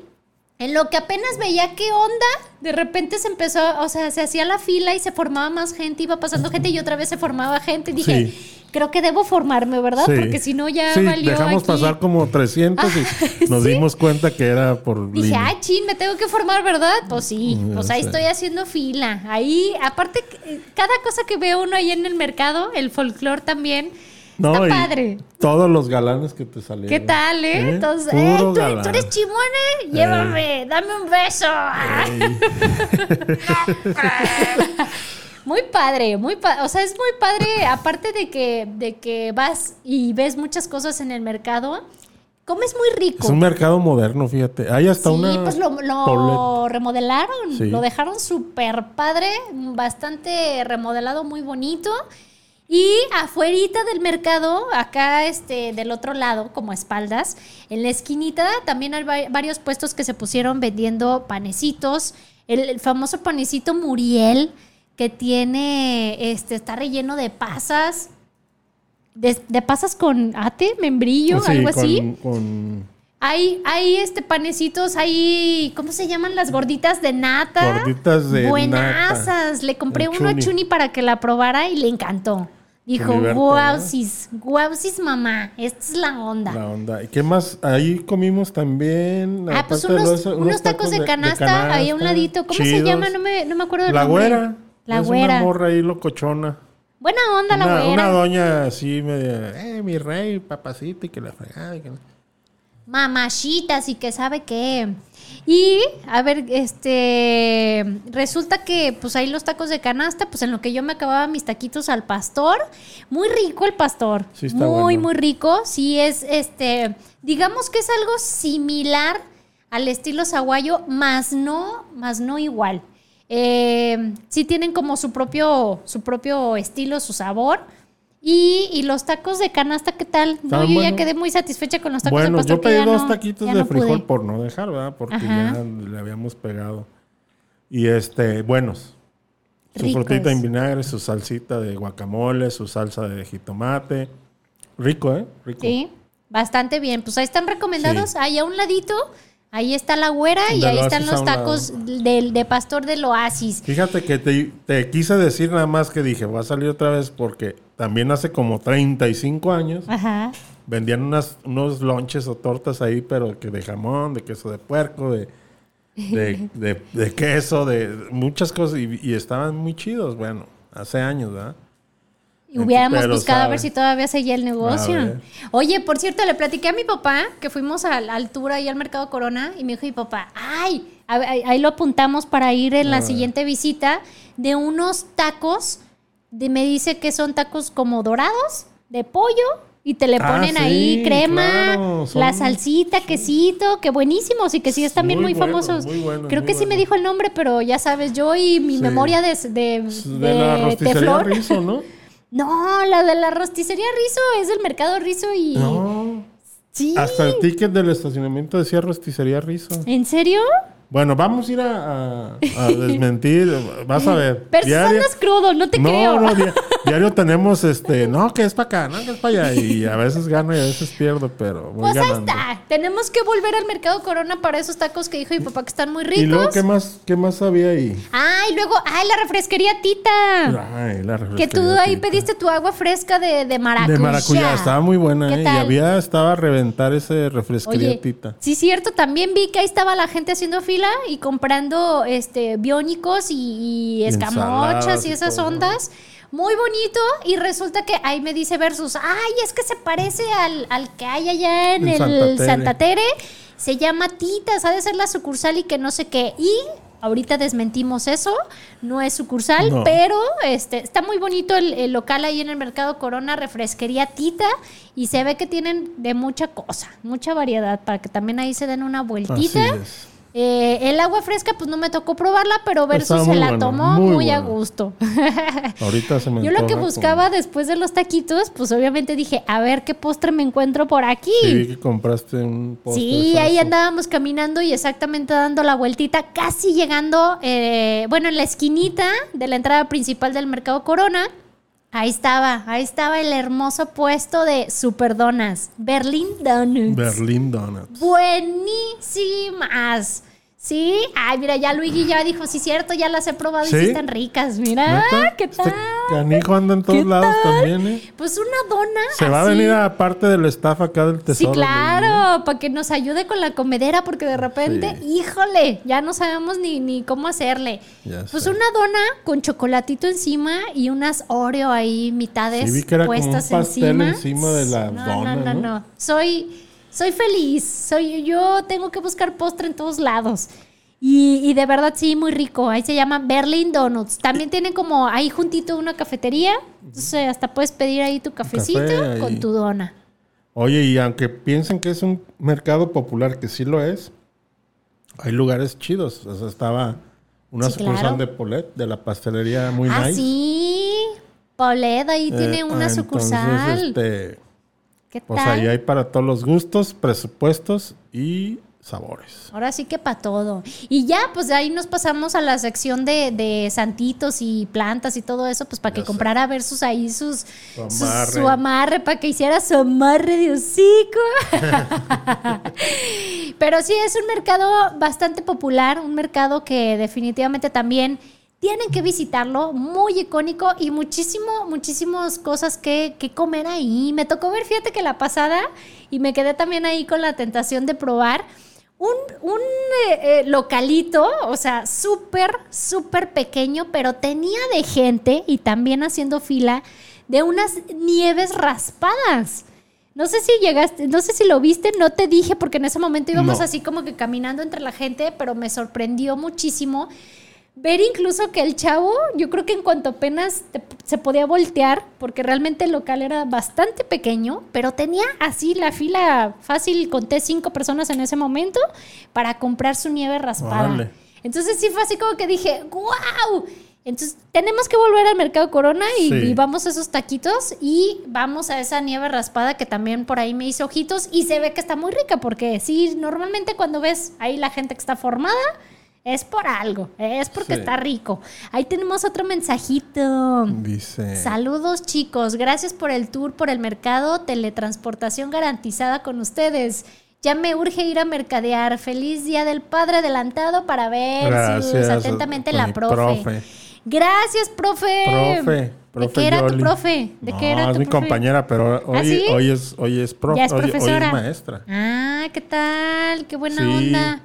en lo que apenas veía qué onda. De repente se empezó, o sea, se hacía la fila y se formaba más gente, iba pasando gente y otra vez se formaba gente. Y dije, Sí. Creo que debo formarme, ¿verdad? Sí. Porque si no ya Sí, valió dejamos aquí. pasar como 300 y <laughs> nos sí. dimos cuenta que era por Dije, línea. ah, chin, me tengo que formar, ¿verdad? Pues sí, Mm, pues ya ahí sé. estoy haciendo fila. Ahí, aparte, eh, cada cosa que ve uno ahí en el mercado, el folclore también, No, está padre. Todos los galanes que te salieron. ¿Qué tal, eh? Entonces, Puro eh, ¿tú, tú eres chimone, llévame, dame un beso. <laughs> <laughs> Muy padre, muy. O sea, es muy padre, aparte de que, de que vas y ves muchas cosas en el mercado, comes muy rico. Es un mercado moderno, fíjate. Hay hasta sí, una. pues lo, remodelaron, Sí. lo dejaron súper padre, bastante remodelado, muy bonito. Y afuerita del mercado, acá este, del otro lado, como a espaldas, en la esquinita también hay va- varios puestos que se pusieron vendiendo panecitos. El, el famoso panecito Muriel, que tiene, este, está relleno de pasas. De, de pasas con ate, membrillo, Sí, algo con- así. Con Hay, hay este panecitos, hay, ¿cómo se llaman las gorditas de nata? Gorditas de Buenasas. nata. Le compré uno a Chuni. Para que la probara y le encantó. Dijo, guausis, guausis mamá, esta es la onda. la onda. ¿Y qué más? Ahí comimos también. ah, pues unos, los- unos tacos de canasta, ahí a un ladito. ¿Cómo se llama? No me, no me acuerdo del La nombre. güera. La es güera. una morra ahí locochona. Buena onda la güera. una doña así media, eh, mi rey, papacito, y que la fregada. y que la- mamachitas y que sabe qué. Y, a ver, este, resulta que pues ahí los tacos de canasta, pues en lo que yo me acababa mis taquitos al pastor, muy rico el pastor, Sí está muy, bueno. muy rico, sí es, este, digamos que es algo similar al estilo saguayo, más no, más no igual. Eh, sí tienen como su propio, su propio estilo, su sabor. Y, y los tacos de canasta, ¿qué tal? No, yo ya buenos. quedé muy satisfecha con los tacos de Bueno, pastor. yo pedí ya dos no- taquitos ya de no frijol pude. por no dejar, ¿verdad? Porque Ajá. ya le habíamos pegado. Y este, buenos. Su Ricos. frutita en vinagre, su salsita de guacamole, su salsa de jitomate. Rico, ¿eh? Rico. Sí, bastante bien. Pues ahí están recomendados. Sí. Ahí a un ladito, ahí está la güera y Del ahí están los tacos del de pastor del oasis. Fíjate que te, te quise decir nada más que dije, voy a salir otra vez porque también hace como 35 años Ajá. vendían unas, unos lonches o tortas ahí, pero que de jamón, de queso de puerco, de, de, <laughs> de- de queso, de muchas cosas y, y estaban muy chidos, bueno, hace años, ¿verdad? Y hubiéramos Pero buscado a ver si todavía seguía el negocio. Oye, por cierto, le platiqué a mi papá que fuimos a la altura y al mercado Corona y me dijo mi papá, ay, ahí, lo apuntamos para ir en la siguiente visita de unos tacos, de, me dice que son tacos como dorados, de pollo, y te le Ah, ponen sí, ahí crema, claro, son- la salsita, quesito, que buenísimos y que sí están bien Muy famosos. muy Creo muy que sí me dijo el nombre, pero ya sabes, yo y mi Sí. memoria de, de, De, la de teflón. Rizo, ¿no? <laughs> No, la de la rosticería Rizo es del mercado Rizo y... No. Sí. Hasta el ticket del estacionamiento decía rosticería Rizo. ¿En serio? Bueno, vamos a ir a, a- a <laughs> desmentir. Vas a ver. Pero Diario- andas crudo, no te no, creo. no, di- <laughs> diario tenemos este, no, que es para acá, no, que es para allá. Y a veces gano y a veces pierdo, pero voy Pues ahí está. Tenemos que volver al mercado Corona para esos tacos que dijo mi papá que están muy ricos. Y luego, ¿qué más, qué más había ahí? Ah, y luego, ay, la refresquería Tita. Ay, la Que tú refresquería ahí Tita. pediste tu agua fresca de, de maracuyá. De maracuyá, estaba muy buena, ¿Qué ¿eh? Y había, estaba a reventar ese refresquería Oye, Tita. sí, cierto, también vi que ahí estaba la gente haciendo fila y comprando este biónicos y, y escamochas y y esas todo. ondas. Muy bonito. Y resulta que ahí me dice Versus, ay, es que se parece al, al que hay allá en En el Santa Tere. Santa Tere. Se llama Titas, ha de ser la sucursal y que no sé qué. Y ahorita desmentimos eso, no es sucursal, No. pero este está muy bonito el, el local ahí en el Mercado Corona, refresquería Tita, y se ve que tienen de mucha cosa, mucha variedad, para que también ahí se den una vueltita. Así es. Eh, el agua fresca, pues no me tocó probarla, pero Versus se la buena, tomó muy muy, a gusto. <laughs> Ahorita se me Yo lo que buscaba después de los taquitos, pues obviamente dije, a ver qué postre me encuentro por aquí. Sí, que compraste un postre. Sí, ahí andábamos caminando y exactamente dando la vueltita, casi llegando, eh, bueno, en la esquinita de la entrada principal del Mercado Corona. Ahí estaba, ahí estaba el hermoso puesto de Super Donas, Berlin Donuts. Berlin Donuts. Buenísimas. Sí, ay, mira, ya Luigi ya dijo, sí, cierto, ya las he probado y ¿Sí? sí están ricas. Mira, ¿Neta? ¿qué Este tal? canijo anda en ¿Qué todos lados tal? también, ¿eh? Pues una dona. Se va a así. venir a parte del staff acá del Sí, tesoro. claro, para que nos ayude con la comedera, porque de repente, híjole, ya no sabemos ni, ni cómo hacerle. Ya pues sé. una dona con chocolatito encima y unas Oreo ahí mitades Sí, vi que era como un puestas pastel encima. encima de la no, dona, No, no, ¿no? no. Soy, soy feliz. Soy, yo tengo que buscar postre en todos lados. Y, y de verdad sí, muy rico. Ahí se llama Berlin Donuts. También tienen como ahí juntito una cafetería. Entonces hasta puedes pedir ahí tu cafecito con tu dona. Oye, y aunque piensen que es un mercado popular, que sí lo es, hay lugares chidos. O sea, estaba una Sí, sucursal claro. de Polet, de la pastelería muy ah, nice. sí. Paulette ahí Eh, tiene una entonces, sucursal. este, ¿Qué pues tal? ahí hay para todos los gustos, presupuestos y sabores. Ahora sí que para todo. Y ya, pues de ahí nos pasamos a la sección de, de santitos y plantas y todo eso, pues para que sé. comprara versus ahí sus, Su sus- amarre. su amarre, para que hiciera su amarre de hocico. <laughs> Pero sí, es un mercado bastante popular, un mercado que definitivamente también tienen que visitarlo, muy icónico y muchísimo, muchísimas cosas que, que comer ahí. Me tocó ver, fíjate que la pasada, y me quedé también ahí con la tentación de probar un, un, eh, eh, localito, o sea, súper, súper pequeño, pero tenía de gente y también haciendo fila de unas nieves raspadas. No sé si llegaste, no sé si lo viste, no te dije porque en ese momento íbamos No. así como que caminando entre la gente, pero me sorprendió muchísimo ver incluso que el chavo, yo creo que en cuanto apenas te- se podía voltear, porque realmente el local era bastante pequeño, pero tenía así la fila fácil, conté cinco personas en ese momento para comprar su nieve raspada. Entonces sí fue así como que dije, ¡wow! Entonces tenemos que volver al mercado Corona y, Sí. y vamos a esos taquitos y vamos a esa nieve raspada que también por ahí me hizo ojitos y se ve que está muy rica porque sí, normalmente cuando ves ahí la gente que está formada es por algo, es porque Sí. está rico. Ahí tenemos otro mensajito. Dice. Saludos chicos, gracias por el tour por el mercado, teletransportación garantizada con ustedes. Ya me urge ir a mercadear. Feliz Día del Padre adelantado para ver Gracias, atentamente la mi profe. profe. Gracias, profe. Profe, ¿De qué era tu profe? ¿De no, qué era es tu mi profe? compañera, pero hoy, ¿Ah, sí? hoy es, hoy es profe, Ya es hoy, hoy es maestra. Ah, ¿qué tal? Qué buena Sí. onda.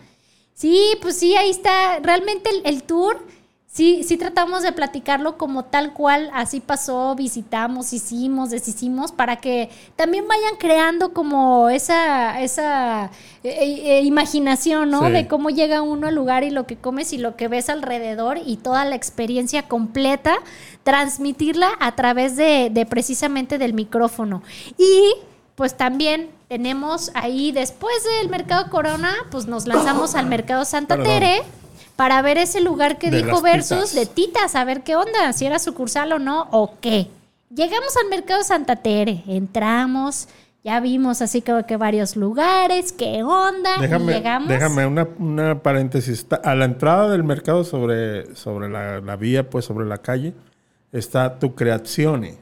Sí, pues sí, ahí está. Realmente el, el tour, sí, sí tratamos de platicarlo como tal cual, así pasó, visitamos, hicimos, deshicimos, para que también vayan creando como esa, esa eh, eh, imaginación, ¿no? Sí. De cómo llega uno al lugar y lo que comes y lo que ves alrededor y toda la experiencia completa, transmitirla a través de, de precisamente del micrófono. Y pues también tenemos ahí, después del Mercado Corona, pues nos lanzamos al Mercado Santa Perdón. Tere para ver ese lugar que De dijo Versus titas. de titas, a ver qué onda, si era sucursal o no, o qué. Llegamos al Mercado Santa Tere, entramos, ya vimos así como que varios lugares, qué onda, y Déjame, llegamos. déjame una, una paréntesis. A la entrada del mercado sobre, sobre la, la vía, pues sobre la calle, está tu Creazione.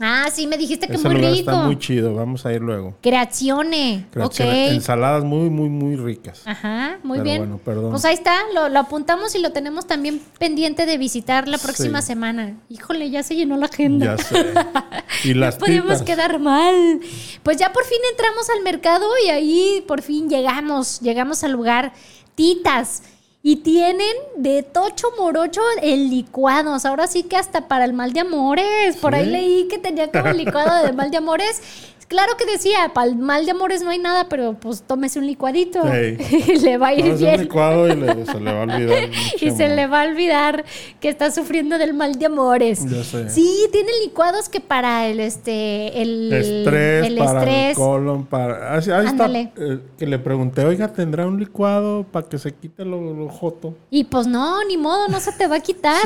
Ah, sí, me dijiste que Ese muy lugar rico. está muy chido. Vamos a ir luego. Creazione, Creazione. ok. Ensaladas muy, muy, muy ricas. Ajá, muy Pero bien. bueno, perdón. Pues ahí está, lo, lo apuntamos y lo tenemos también pendiente de visitar la próxima Sí. semana. Híjole, ya se llenó la agenda. Ya sé. <laughs> Y las podemos quedar mal. Pues ya por fin entramos al mercado y ahí por fin llegamos, llegamos al lugar Titas. Y tienen de tocho morocho el licuados. Ahora sí que hasta para el mal de amores. Por ahí leí que tenía como licuado de <laughs> mal de amores. Claro que decía, para el mal de amores no hay nada, pero pues tómese un licuadito. Sí. <laughs> Y le va a ir a hacer un bien. licuado y le- <laughs> se le va a olvidar. Y se le va a olvidar que está sufriendo del mal de amores. Ya sé. Sí, tienen licuados que para el este el Estrés, el para estrés. el colon, para... Ahí, ahí está, Ándale. eh, que le pregunté, oiga, ¿tendrá un licuado para que se quite lo, lo joto? Y pues no, ni modo, no se te va a quitar.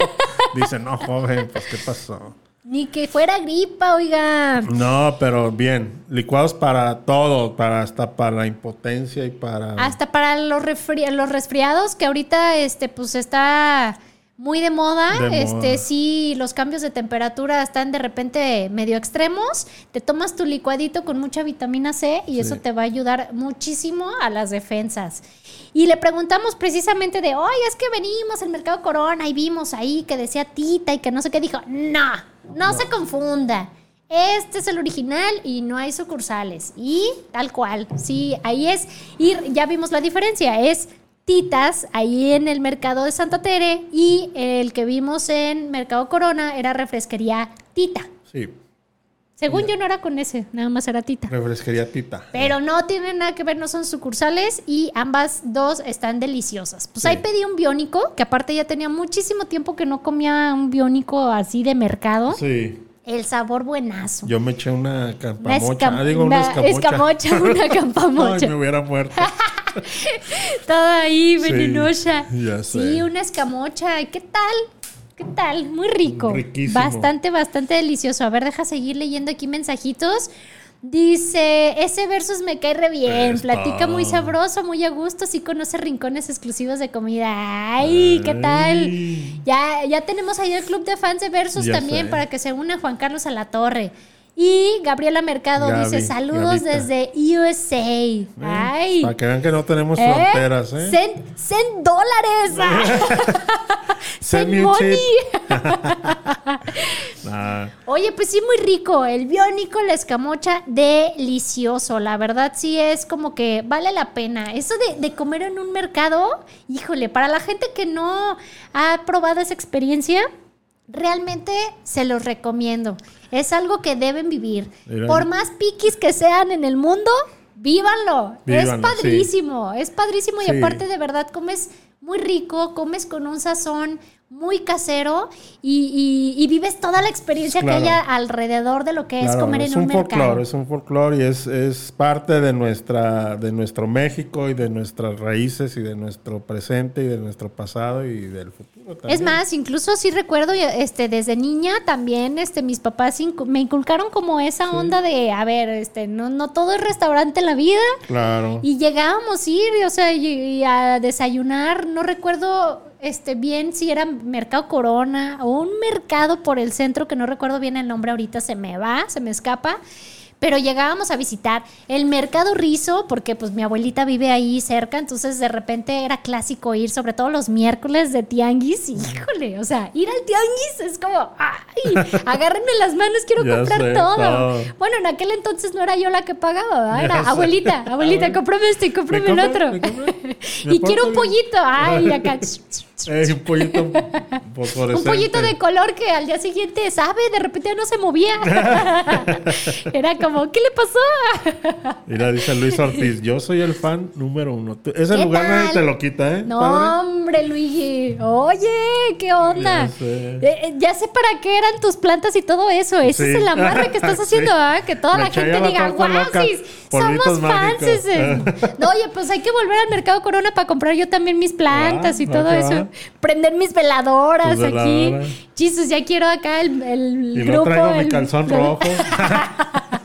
<laughs> Dice, no, joven, pues, ¿qué pasó? Ni que fuera gripa, oiga. No, pero bien. Licuados para todo, para hasta para la impotencia y para... Hasta para los, refri- los resfriados, que ahorita este, pues está muy de moda. De este, moda. sí, los cambios de temperatura están de repente medio extremos. Te tomas tu licuadito con mucha vitamina C y Sí. eso te va a ayudar muchísimo a las defensas. Y le preguntamos precisamente de, oye, es que venimos al mercado Corona y vimos ahí que decía Tita y que no sé qué dijo. No, no, se confunda. Este es el original y no hay sucursales. Y tal cual. Sí, ahí es. Y ya vimos la diferencia. Es Titas ahí en el mercado de Santa Tere y el que vimos en Mercado Corona era refresquería Tita. Sí, Según yo no era con ese, nada más era Tita. refresquería tita. Pero no tienen nada que ver, no son sucursales y ambas dos están deliciosas. Pues Sí. ahí pedí un biónico, que aparte ya tenía muchísimo tiempo que no comía un biónico así de mercado. Sí, El sabor buenazo. yo me eché una Una campamocha. escam- Ah, digo, una, una escamocha. escamocha, <laughs> una campamocha. Ay, me hubiera muerto. <laughs> Toda ahí Sí, venenosa. ya Sí, sé. una escamocha. ¿Qué tal? ¿Qué tal? Muy rico. Riquísimo. Bastante, bastante delicioso. A ver, deja seguir leyendo aquí mensajitos. Dice, ese versus me cae re bien, platica muy sabroso, muy a gusto, sí conoce rincones exclusivos de comida. Ay, ¿qué tal? Ya, ya tenemos ahí el club de fans de versus Ya también sé. para que se una Juan Carlos a la torre. Y Gabriela Mercado Gaby, dice, saludos Gabita. desde USA. ¿Eh? Ay. Para que vean que no tenemos ¿Eh? fronteras, ¿eh? Cen, cen dólares. <laughs> Send un <laughs> money. <laughs> Nah. Oye, pues sí, muy rico. El biónico, la escamocha, delicioso. La verdad sí es como que vale la pena. Eso de, de comer en un mercado, híjole, para la gente que no ha probado esa experiencia, realmente se los recomiendo. Es algo que deben vivir. Mira. Por más piquis que sean en el mundo, vívanlo. es sí. padrísimo, es padrísimo y Sí. aparte de verdad comes muy rico, comes con un sazón muy casero y, y- y vives toda la experiencia Claro. que haya alrededor de lo que es comer es en un, un folclore, mercado. es un folclore y es, es parte de nuestra, de nuestro México y de nuestras raíces y de nuestro presente y de nuestro pasado y del futuro también. Es más, incluso sí recuerdo, este, desde niña también, este, mis papás me inculcaron como esa onda de, a ver, este, no, no todo es restaurante en la vida. Claro. Y llegábamos a ir, o sea, y, y a desayunar, no recuerdo este bien si era Mercado Corona o un mercado por el centro que no recuerdo bien el nombre ahorita, se me va, se me escapa. Pero llegábamos a visitar el mercado Rizo, porque pues mi abuelita vive ahí cerca, entonces de repente era clásico ir, sobre todo los miércoles de tianguis. Híjole, o sea, ir al tianguis es como, ¡ay! <laughs> Agárrenme las manos, quiero Ya comprar sé, todo. todo. Bueno, en aquel entonces no era yo la que pagaba, era abuelita, abuelita, cómprame este y cómprame el ¿Me otro. <laughs> y quiero un pollito, ay, acá. <laughs> Eh, un pollito Un pollito de color que al día siguiente sabe, de repente ya no se movía. Era como ¿Qué le pasó? Mira, dice Luis Ortiz, yo soy el fan número uno. Ese ¿Qué lugar nadie tal? te lo quita, ¿eh? No, padre? hombre, Luigi. Oye, ¿qué onda? Ya sé. Eh, eh, ya sé para qué eran tus plantas y todo eso. Ese Sí. es el amarre que estás <laughs> haciendo, ¿ah? Que toda Me la gente la diga, guau, somos mágicos". fans. <laughs> No, oye, pues hay que volver al Mercado Corona para comprar yo también mis plantas Va, y todo eso. va. Prender mis veladoras aquí. Jesus, ya quiero acá el, el Y grupo. no traigo mi el- calzón <laughs> rojo.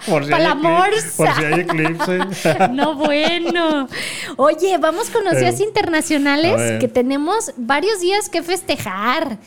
Por, si Pa' hay la eclip- morsa. por si hay eclipse. <laughs> No, bueno. Oye, vamos con los Eh, días internacionales que tenemos varios días que festejar.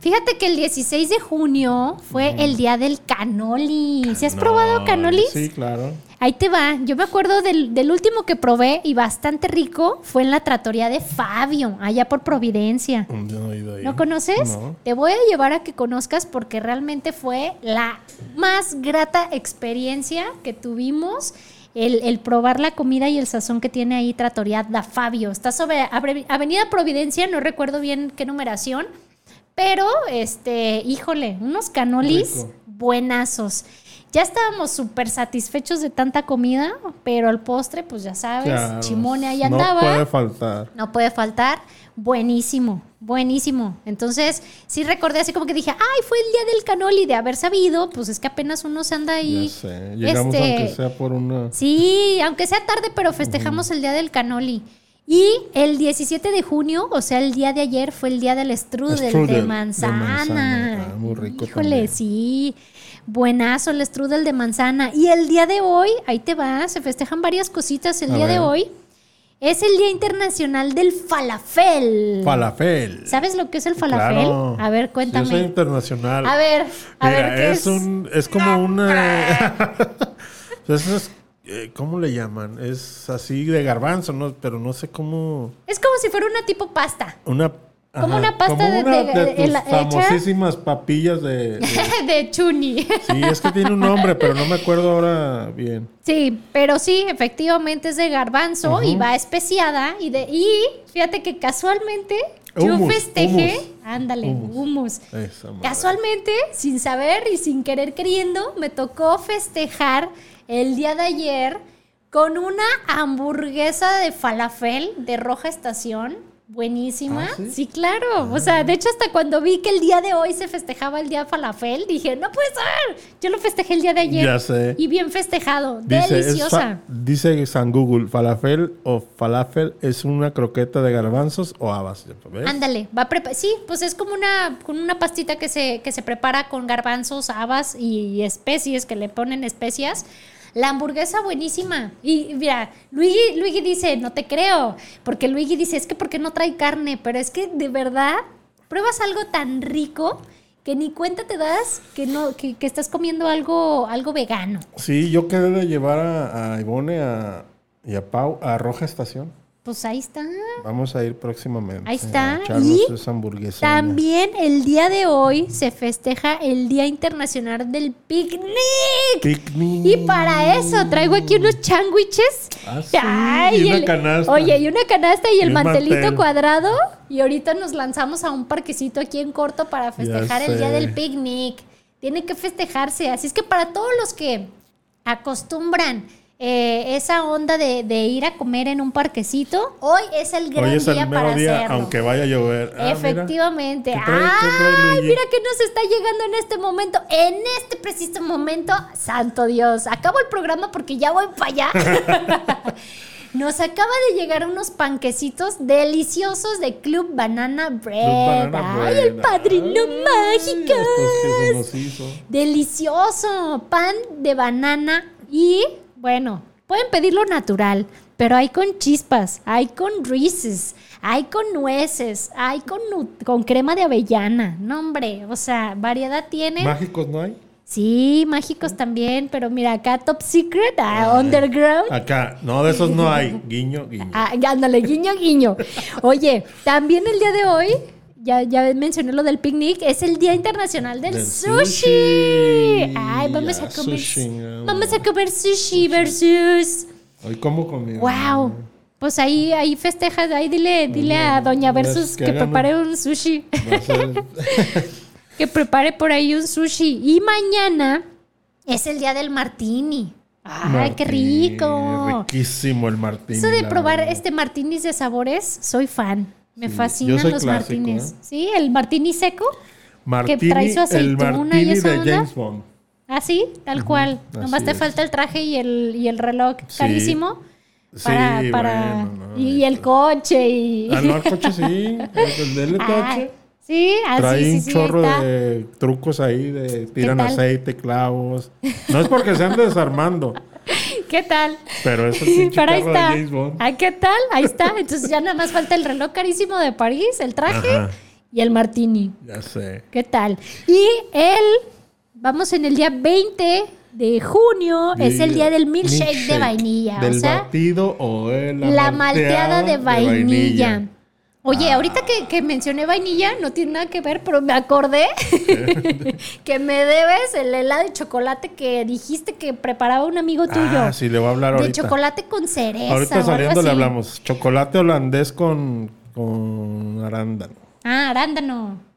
Fíjate que el 16 de junio fue el día del canoli. ¿Se has probado No, canolis? Sí, claro. Ahí te va. Yo me acuerdo del, del último que probé y bastante rico fue en la tratoría de Fabio, allá por Providencia. Yo no he ido ahí. ¿No conoces? No. Te voy a llevar a que conozcas porque realmente fue la más grata experiencia que tuvimos. El, el probar la comida y el sazón que tiene ahí Tratoría da Fabio. Está sobre Avenida Providencia, no recuerdo bien qué numeración, pero este, híjole, unos canolis Rico. buenazos. Ya estábamos súper satisfechos de tanta comida, pero el postre, pues ya sabes, Claro. chimone ahí No andaba. puede faltar. No puede faltar. Buenísimo, buenísimo. Entonces, sí recordé así como que dije, ay, fue el día del canoli de haber sabido, pues es que apenas uno se anda ahí. Ya sé. Llegamos este, aunque sea por una. Sí, aunque sea tarde, pero festejamos el día del canoli. Y el 17 de junio, o sea, el día de ayer, fue el día del strudel, Strudel de de manzana. manzana. Ah, muy rico Híjole, también. sí. Buenazo el strudel de manzana. Y el día de hoy, ahí te va, se festejan varias cositas. El A día de hoy es el Día Internacional del Falafel. Falafel. ¿Sabes lo que es el falafel? Claro. A ver, Yo soy cuéntame. internacional. A ver, a Mira, ver qué es, es. un es como una <laughs> Eso es, eh, ¿cómo le llaman? Es así de garbanzo, ¿no? Pero no sé cómo Es como si fuera una tipo pasta. una Como una pasta como de- una de- de, tus el- hecha- famosísimas papillas de, <laughs> de- chuni. Sí, es que tiene un nombre, pero no me acuerdo ahora bien. Sí, pero sí, efectivamente es de garbanzo y va especiada. Y, de, y fíjate que casualmente yo festejé. Ándale, madre. Casualmente, sin saber y sin querer queriendo, me tocó festejar el día de ayer con una hamburguesa de falafel de Roja Estación. Buenísima. ¿Ah, sí? sí? claro. O sea, de hecho, hasta cuando vi que el día de hoy se festejaba el día falafel, dije, no puede ser. Yo lo festejé el día de ayer. Ya sé. Y bien festejado. Dice, Deliciosa. dice San Google, falafel o falafel es una croqueta de garbanzos o habas. ¿ves? Ándale, va a sí, pues es como una, con una pastita que se, que se prepara con garbanzos, habas y especies, que le ponen especias. La hamburguesa buenísima. Y mira, Luigi, Luigi dice, no te creo, porque Luigi dice, es que porque no trae carne, pero es que de verdad pruebas algo tan rico que ni cuenta te das que no que, que estás comiendo algo algo vegano. Sí, yo quedé de llevar a, a Ivone a, y a Pau a Roja Estación. Pues ahí está. Vamos a ir próximamente. Ahí está. A Y. También el día de hoy se festeja el Día Internacional del Picnic. Picnic. Y para eso traigo aquí unos sándwiches. Ah, sí, y una el- canasta. Oye, y una canasta y Y el mantelito mantel. cuadrado. Y ahorita nos lanzamos a un parquecito aquí en corto para festejar el día del picnic. Tiene que festejarse. Así es que para todos los que acostumbran eh, esa onda de, de ir a comer en un parquecito, hoy es el gran Hoy es día para día, hacerlo. aunque vaya a llover. Ah, mira. Efectivamente. ¿Qué trae- qué trae ¡Ay! Mira que nos está llegando en este momento. En este preciso momento. Santo Dios. Acabo el programa porque ya voy para allá. <laughs> Nos acaba de llegar unos panquecitos deliciosos de Club Banana Bread. Club Banana ¡Ay, Bread. el padrino mágico! Delicioso. Pan de banana y, bueno, pueden pedirlo natural, pero hay con chispas, hay con Reese's, hay con nueces, hay con, con crema de avellana. No, hombre, o sea, variedad tienen. ¿Mágicos no hay? Sí, mágicos también, pero mira, acá Top Secret, ah, Underground. Acá, no, de esos no hay. Guiño, guiño. Ah, ándale, guiño, guiño. Oye, también el día de hoy, ya, ya mencioné lo del picnic, es el Día Internacional del, Del sushi. sushi. Ay, vamos a comer sushi, Vamos a comer sushi versus. Hoy como conmigo. Wow. Pues ahí, ahí festejas, ahí dile, dile a Doña Versus que prepare un sushi. <laughs> <laughs> Que prepare por ahí un sushi. Y mañana es el día del martini. ¡Ay, qué rico! Riquísimo el martini. Eso de probar verdad. este martinis de sabores, soy fan. Me Sí, fascinan los clásico, martinis. ¿eh? Sí, el martini seco. Martini, trae su el aceituna y esa de onda. James Bond. Ah, sí, tal cual. Nomás te es. falta el traje y el, y el reloj carísimo. Sí, Para, para, bueno, no, y el esto- coche y... Ah, no, el coche sí. El, el <laughs> Ah, coche. sí, así Trae sí, un sí, chorro de trucos ahí, de tiran aceite, clavos. No es porque se ande desarmando, ¿Qué tal? pero es el pinche Pero ahí de está. Ah, ¿qué tal? Ahí está. Entonces ya nada más falta el reloj carísimo de París, el traje Ajá. y el martini. Ya sé. ¿Qué tal? Y él, vamos en el día 20 de junio, es el día del milkshake, de vainilla. Del o sea, batido o de la, la malteada de vainilla. Oye, Ah. ahorita que, que mencioné vainilla, no tiene nada que ver, pero me acordé <laughs> que me debes el helado de chocolate que dijiste que preparaba un amigo tuyo. Ah, sí, le voy a hablar de ahorita. chocolate con cereza. Ahorita saliendo le hablamos. Chocolate holandés con, con arándano. Ah, arándano.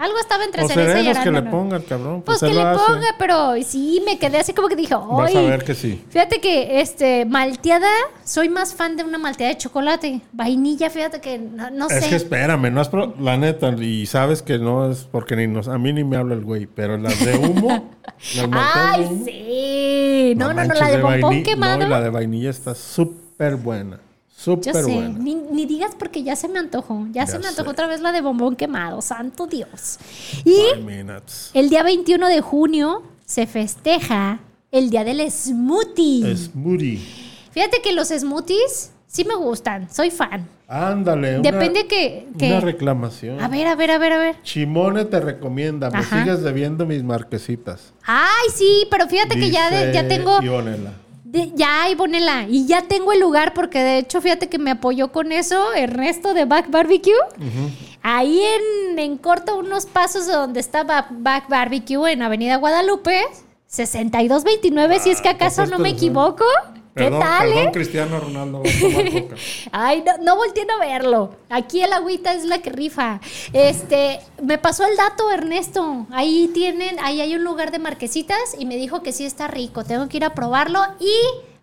Algo estaba entre O cereza y cereros que le arándano. pongan, cabrón. Pues, Pues, que le lo hace. ponga, pero sí, me quedé así como que dije, Vas ¡ay! a ver que sí. Fíjate que este malteada, soy más fan de una malteada de chocolate. Vainilla, fíjate que no, no Es sé. que espérame, no es pro- la neta, y sabes que no es porque ni nos, a mí ni me habla el güey, pero las de humo, <laughs> las malteadas de Ay, humo, sí. No, no, no, la de bombón vaini- quemado. No, y la de vainilla está súper buena. Yo Súper sé, buena. ni, ni digas porque ya se me antojó. Ya, se me antojó sé. otra vez la de bombón quemado, santo Dios. Y el día 21 de junio se festeja el día del smoothie. Smoothie. Fíjate que los smoothies sí me gustan, soy fan. Ándale. una- Depende que, que- Una reclamación. A ver, a ver, a ver, a ver. Chimone te recomienda, me Ajá. sigues debiendo mis marquesitas. Ay, sí, pero fíjate que ya, de- ya tengo... Ionela. De- ya, Ivonela, y ya tengo el lugar porque de hecho fíjate que me apoyó con eso Ernesto de Back Barbecue. Ahí en, en corto unos pasos de donde estaba Back Barbecue en Avenida Guadalupe, 6229, si es que Ah, acaso pues no me equivoco. ¿Qué Perdón, tal, perdón, eh? Cristiano Ronaldo. <laughs> Ay, no, no volteen a verlo. Aquí el agüita es la que rifa. Este, me pasó el dato, Ernesto. Ahí tienen, ahí hay un lugar de marquesitas y me dijo que sí está rico. Tengo que ir a probarlo y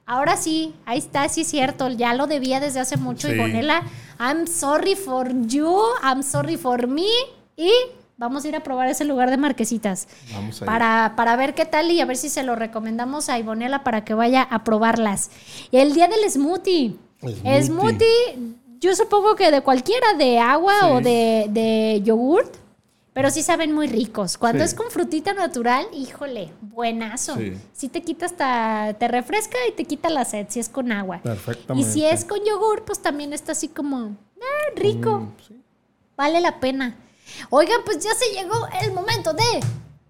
ahora sí, ahí está, sí es cierto. Ya lo debía desde hace mucho. Sí. Y Gonela, I'm sorry for you, I'm sorry for me. Y vamos a ir a probar ese lugar de marquesitas. Vamos a ir. Para, para ver qué tal y a ver si se lo recomendamos a Ivonela para que vaya a probarlas. El día del smoothie. Smoothie. Smoothie, yo supongo que de cualquiera, de agua Sí. o de, de yogurt, pero sí saben muy ricos. Cuando Sí. es con frutita natural, híjole, buenazo. Sí. Sí te quita hasta, te refresca y te quita la sed si es con agua. Y Perfectamente. si es con yogur, pues también está así como, ah, rico Mm, sí. vale la pena. Oigan, pues ya se llegó el momento de,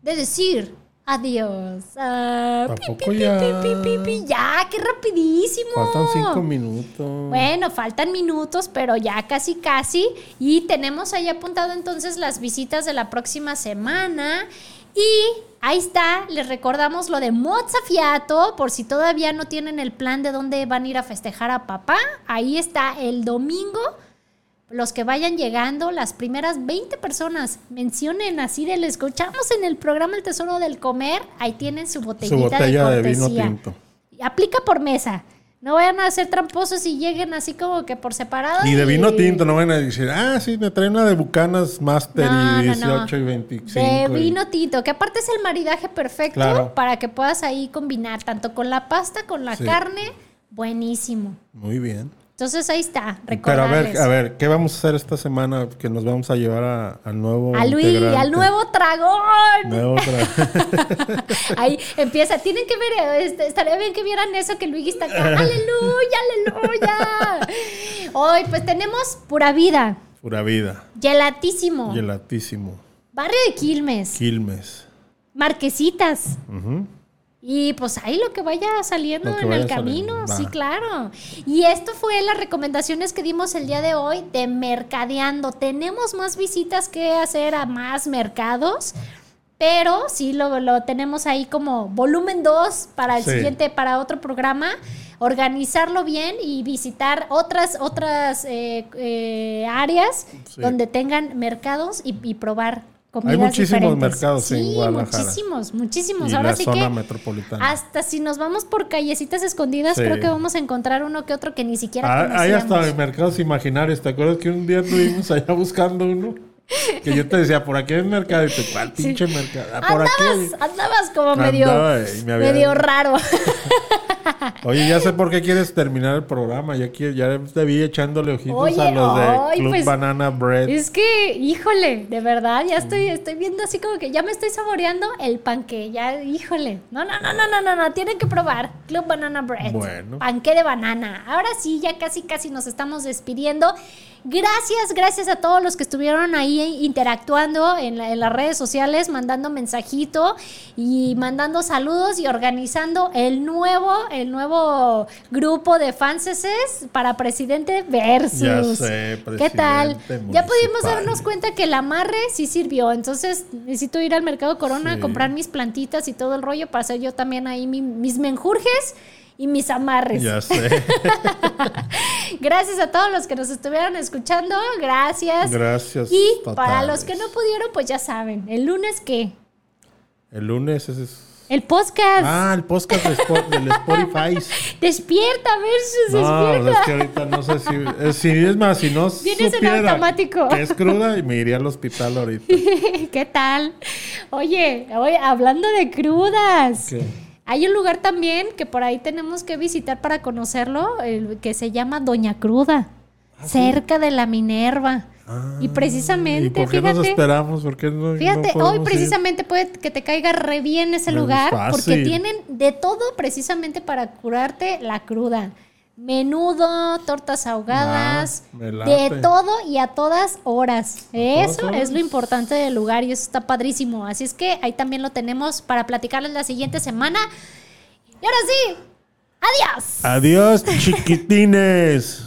de decir adiós. Ah, pi, Tampoco pi, pi, ya. pi, pi, pi, ya, qué rapidísimo. Faltan cinco minutos. Bueno, faltan minutos, pero ya casi casi. Y tenemos ahí apuntado entonces las visitas de la próxima semana. Y ahí está, les recordamos lo de Mozzafiato, por si todavía no tienen el plan de dónde van a ir a festejar a papá. Ahí está el domingo. Los que vayan llegando, las primeras 20 personas, mencionen así de lo escuchamos en el programa El Tesoro del Comer, ahí tienen su botellita Su botella de de vino tinto. Aplica por mesa. No vayan a ser tramposos y lleguen así como que por separado. Y de vino tinto, no van a decir, ah, sí, me trae una de Bucanas Master No, y no, 18 no. y 25. De y- vino tinto, que aparte es el maridaje perfecto Claro. para que puedas ahí combinar tanto con la pasta, con la Sí. carne. Buenísimo. Muy bien. Entonces ahí está, Pero a ver, recordarles. a ver, ¿qué vamos a hacer esta semana que nos vamos a llevar a- al nuevo A Luis, integrante? al nuevo dragón. Nuevo tra- <laughs> Ahí empieza. Tienen que ver, este, estaría bien que vieran eso que Luigi está acá. ¡Aleluya, aleluya! Hoy, pues tenemos pura vida. Pura vida. Gelatísimo. Gelatísimo. Barrio de Quilmes. Quilmes. Marquesitas. Ujú. Y pues ahí lo que vaya saliendo que en el camino, saliendo, sí, claro. Y esto fue las recomendaciones que dimos el día de hoy de mercadeando. Tenemos más visitas que hacer a más mercados, pero sí lo, lo tenemos ahí como volumen 2 para el Sí. siguiente, para otro programa. Organizarlo bien y visitar otras, otras eh, eh, áreas Sí. donde tengan mercados y, y probar comidas Hay muchísimos diferentes. mercados en Sí, Guadalajara. muchísimos, muchísimos. Y Ahora la sí zona que metropolitana. hasta si nos vamos por callecitas escondidas, Sí. creo que vamos a encontrar uno que otro que ni siquiera Ah, hay hasta mercados imaginarios. ¿Te acuerdas que un día estuvimos allá buscando uno? Que yo te decía, por aquí hay mercado. Y tú, ¿cuál pinche mercado? Ah, por. Andabas, andabas como medio, Andaba y me había- medio raro. <laughs> Oye, ya sé por qué quieres terminar el programa. Ya, quiero, ya te vi echándole ojitos Oye, a los de ay, Club pues, Banana Bread. Es que, híjole, de verdad, ya estoy, estoy viendo así como que ya me estoy saboreando el panque. Ya, híjole. No, no, no, no, no, no, no. Tienen que probar Club Banana Bread. Bueno. Panque de banana. Ahora sí, ya casi, casi nos estamos despidiendo. Gracias, gracias a todos los que estuvieron ahí interactuando en, la- en las redes sociales, mandando mensajito y mandando saludos y organizando el nuevo, el nuevo grupo de fanses para presidente versus. Ya sé, ¿Qué tal? presidente Ya pudimos darnos cuenta que el amarre sí sirvió. Entonces necesito ir al mercado Corona Sí. a comprar mis plantitas y todo el rollo para hacer yo también ahí mi- mis menjurjes y mis amarres. Ya sé. <laughs> Gracias a todos los que nos estuvieron escuchando. Gracias. Gracias. Y totales. para los que no pudieron, pues ya saben. El lunes, ¿qué? El lunes es. El podcast. Ah, el podcast de del Spotify. <laughs> Despierta, versus, No, pues despierta. es que ahorita no sé si. eh, si es más, si no <laughs> Vienes en automático. que es cruda, y me iría al hospital ahorita. <laughs> ¿Qué tal? Oye, oye, hablando de crudas. Hay un lugar también que por ahí tenemos que visitar para conocerlo, el que se llama Doña Cruda, cerca de la Minerva. Y ¿Y precisamente, por qué nos fíjate, esperamos? ¿Por qué no, no fíjate, hoy ir? precisamente puede que te caiga re bien ese Es lugar porque tienen de todo precisamente para curarte la cruda. Menudo, tortas ahogadas, Ah, de todo y a todas horas. Eso es lo importante del lugar y eso está padrísimo. Así es que ahí también lo tenemos para platicarles la siguiente semana. Y ahora sí, adiós. Adiós, chiquitines. <laughs>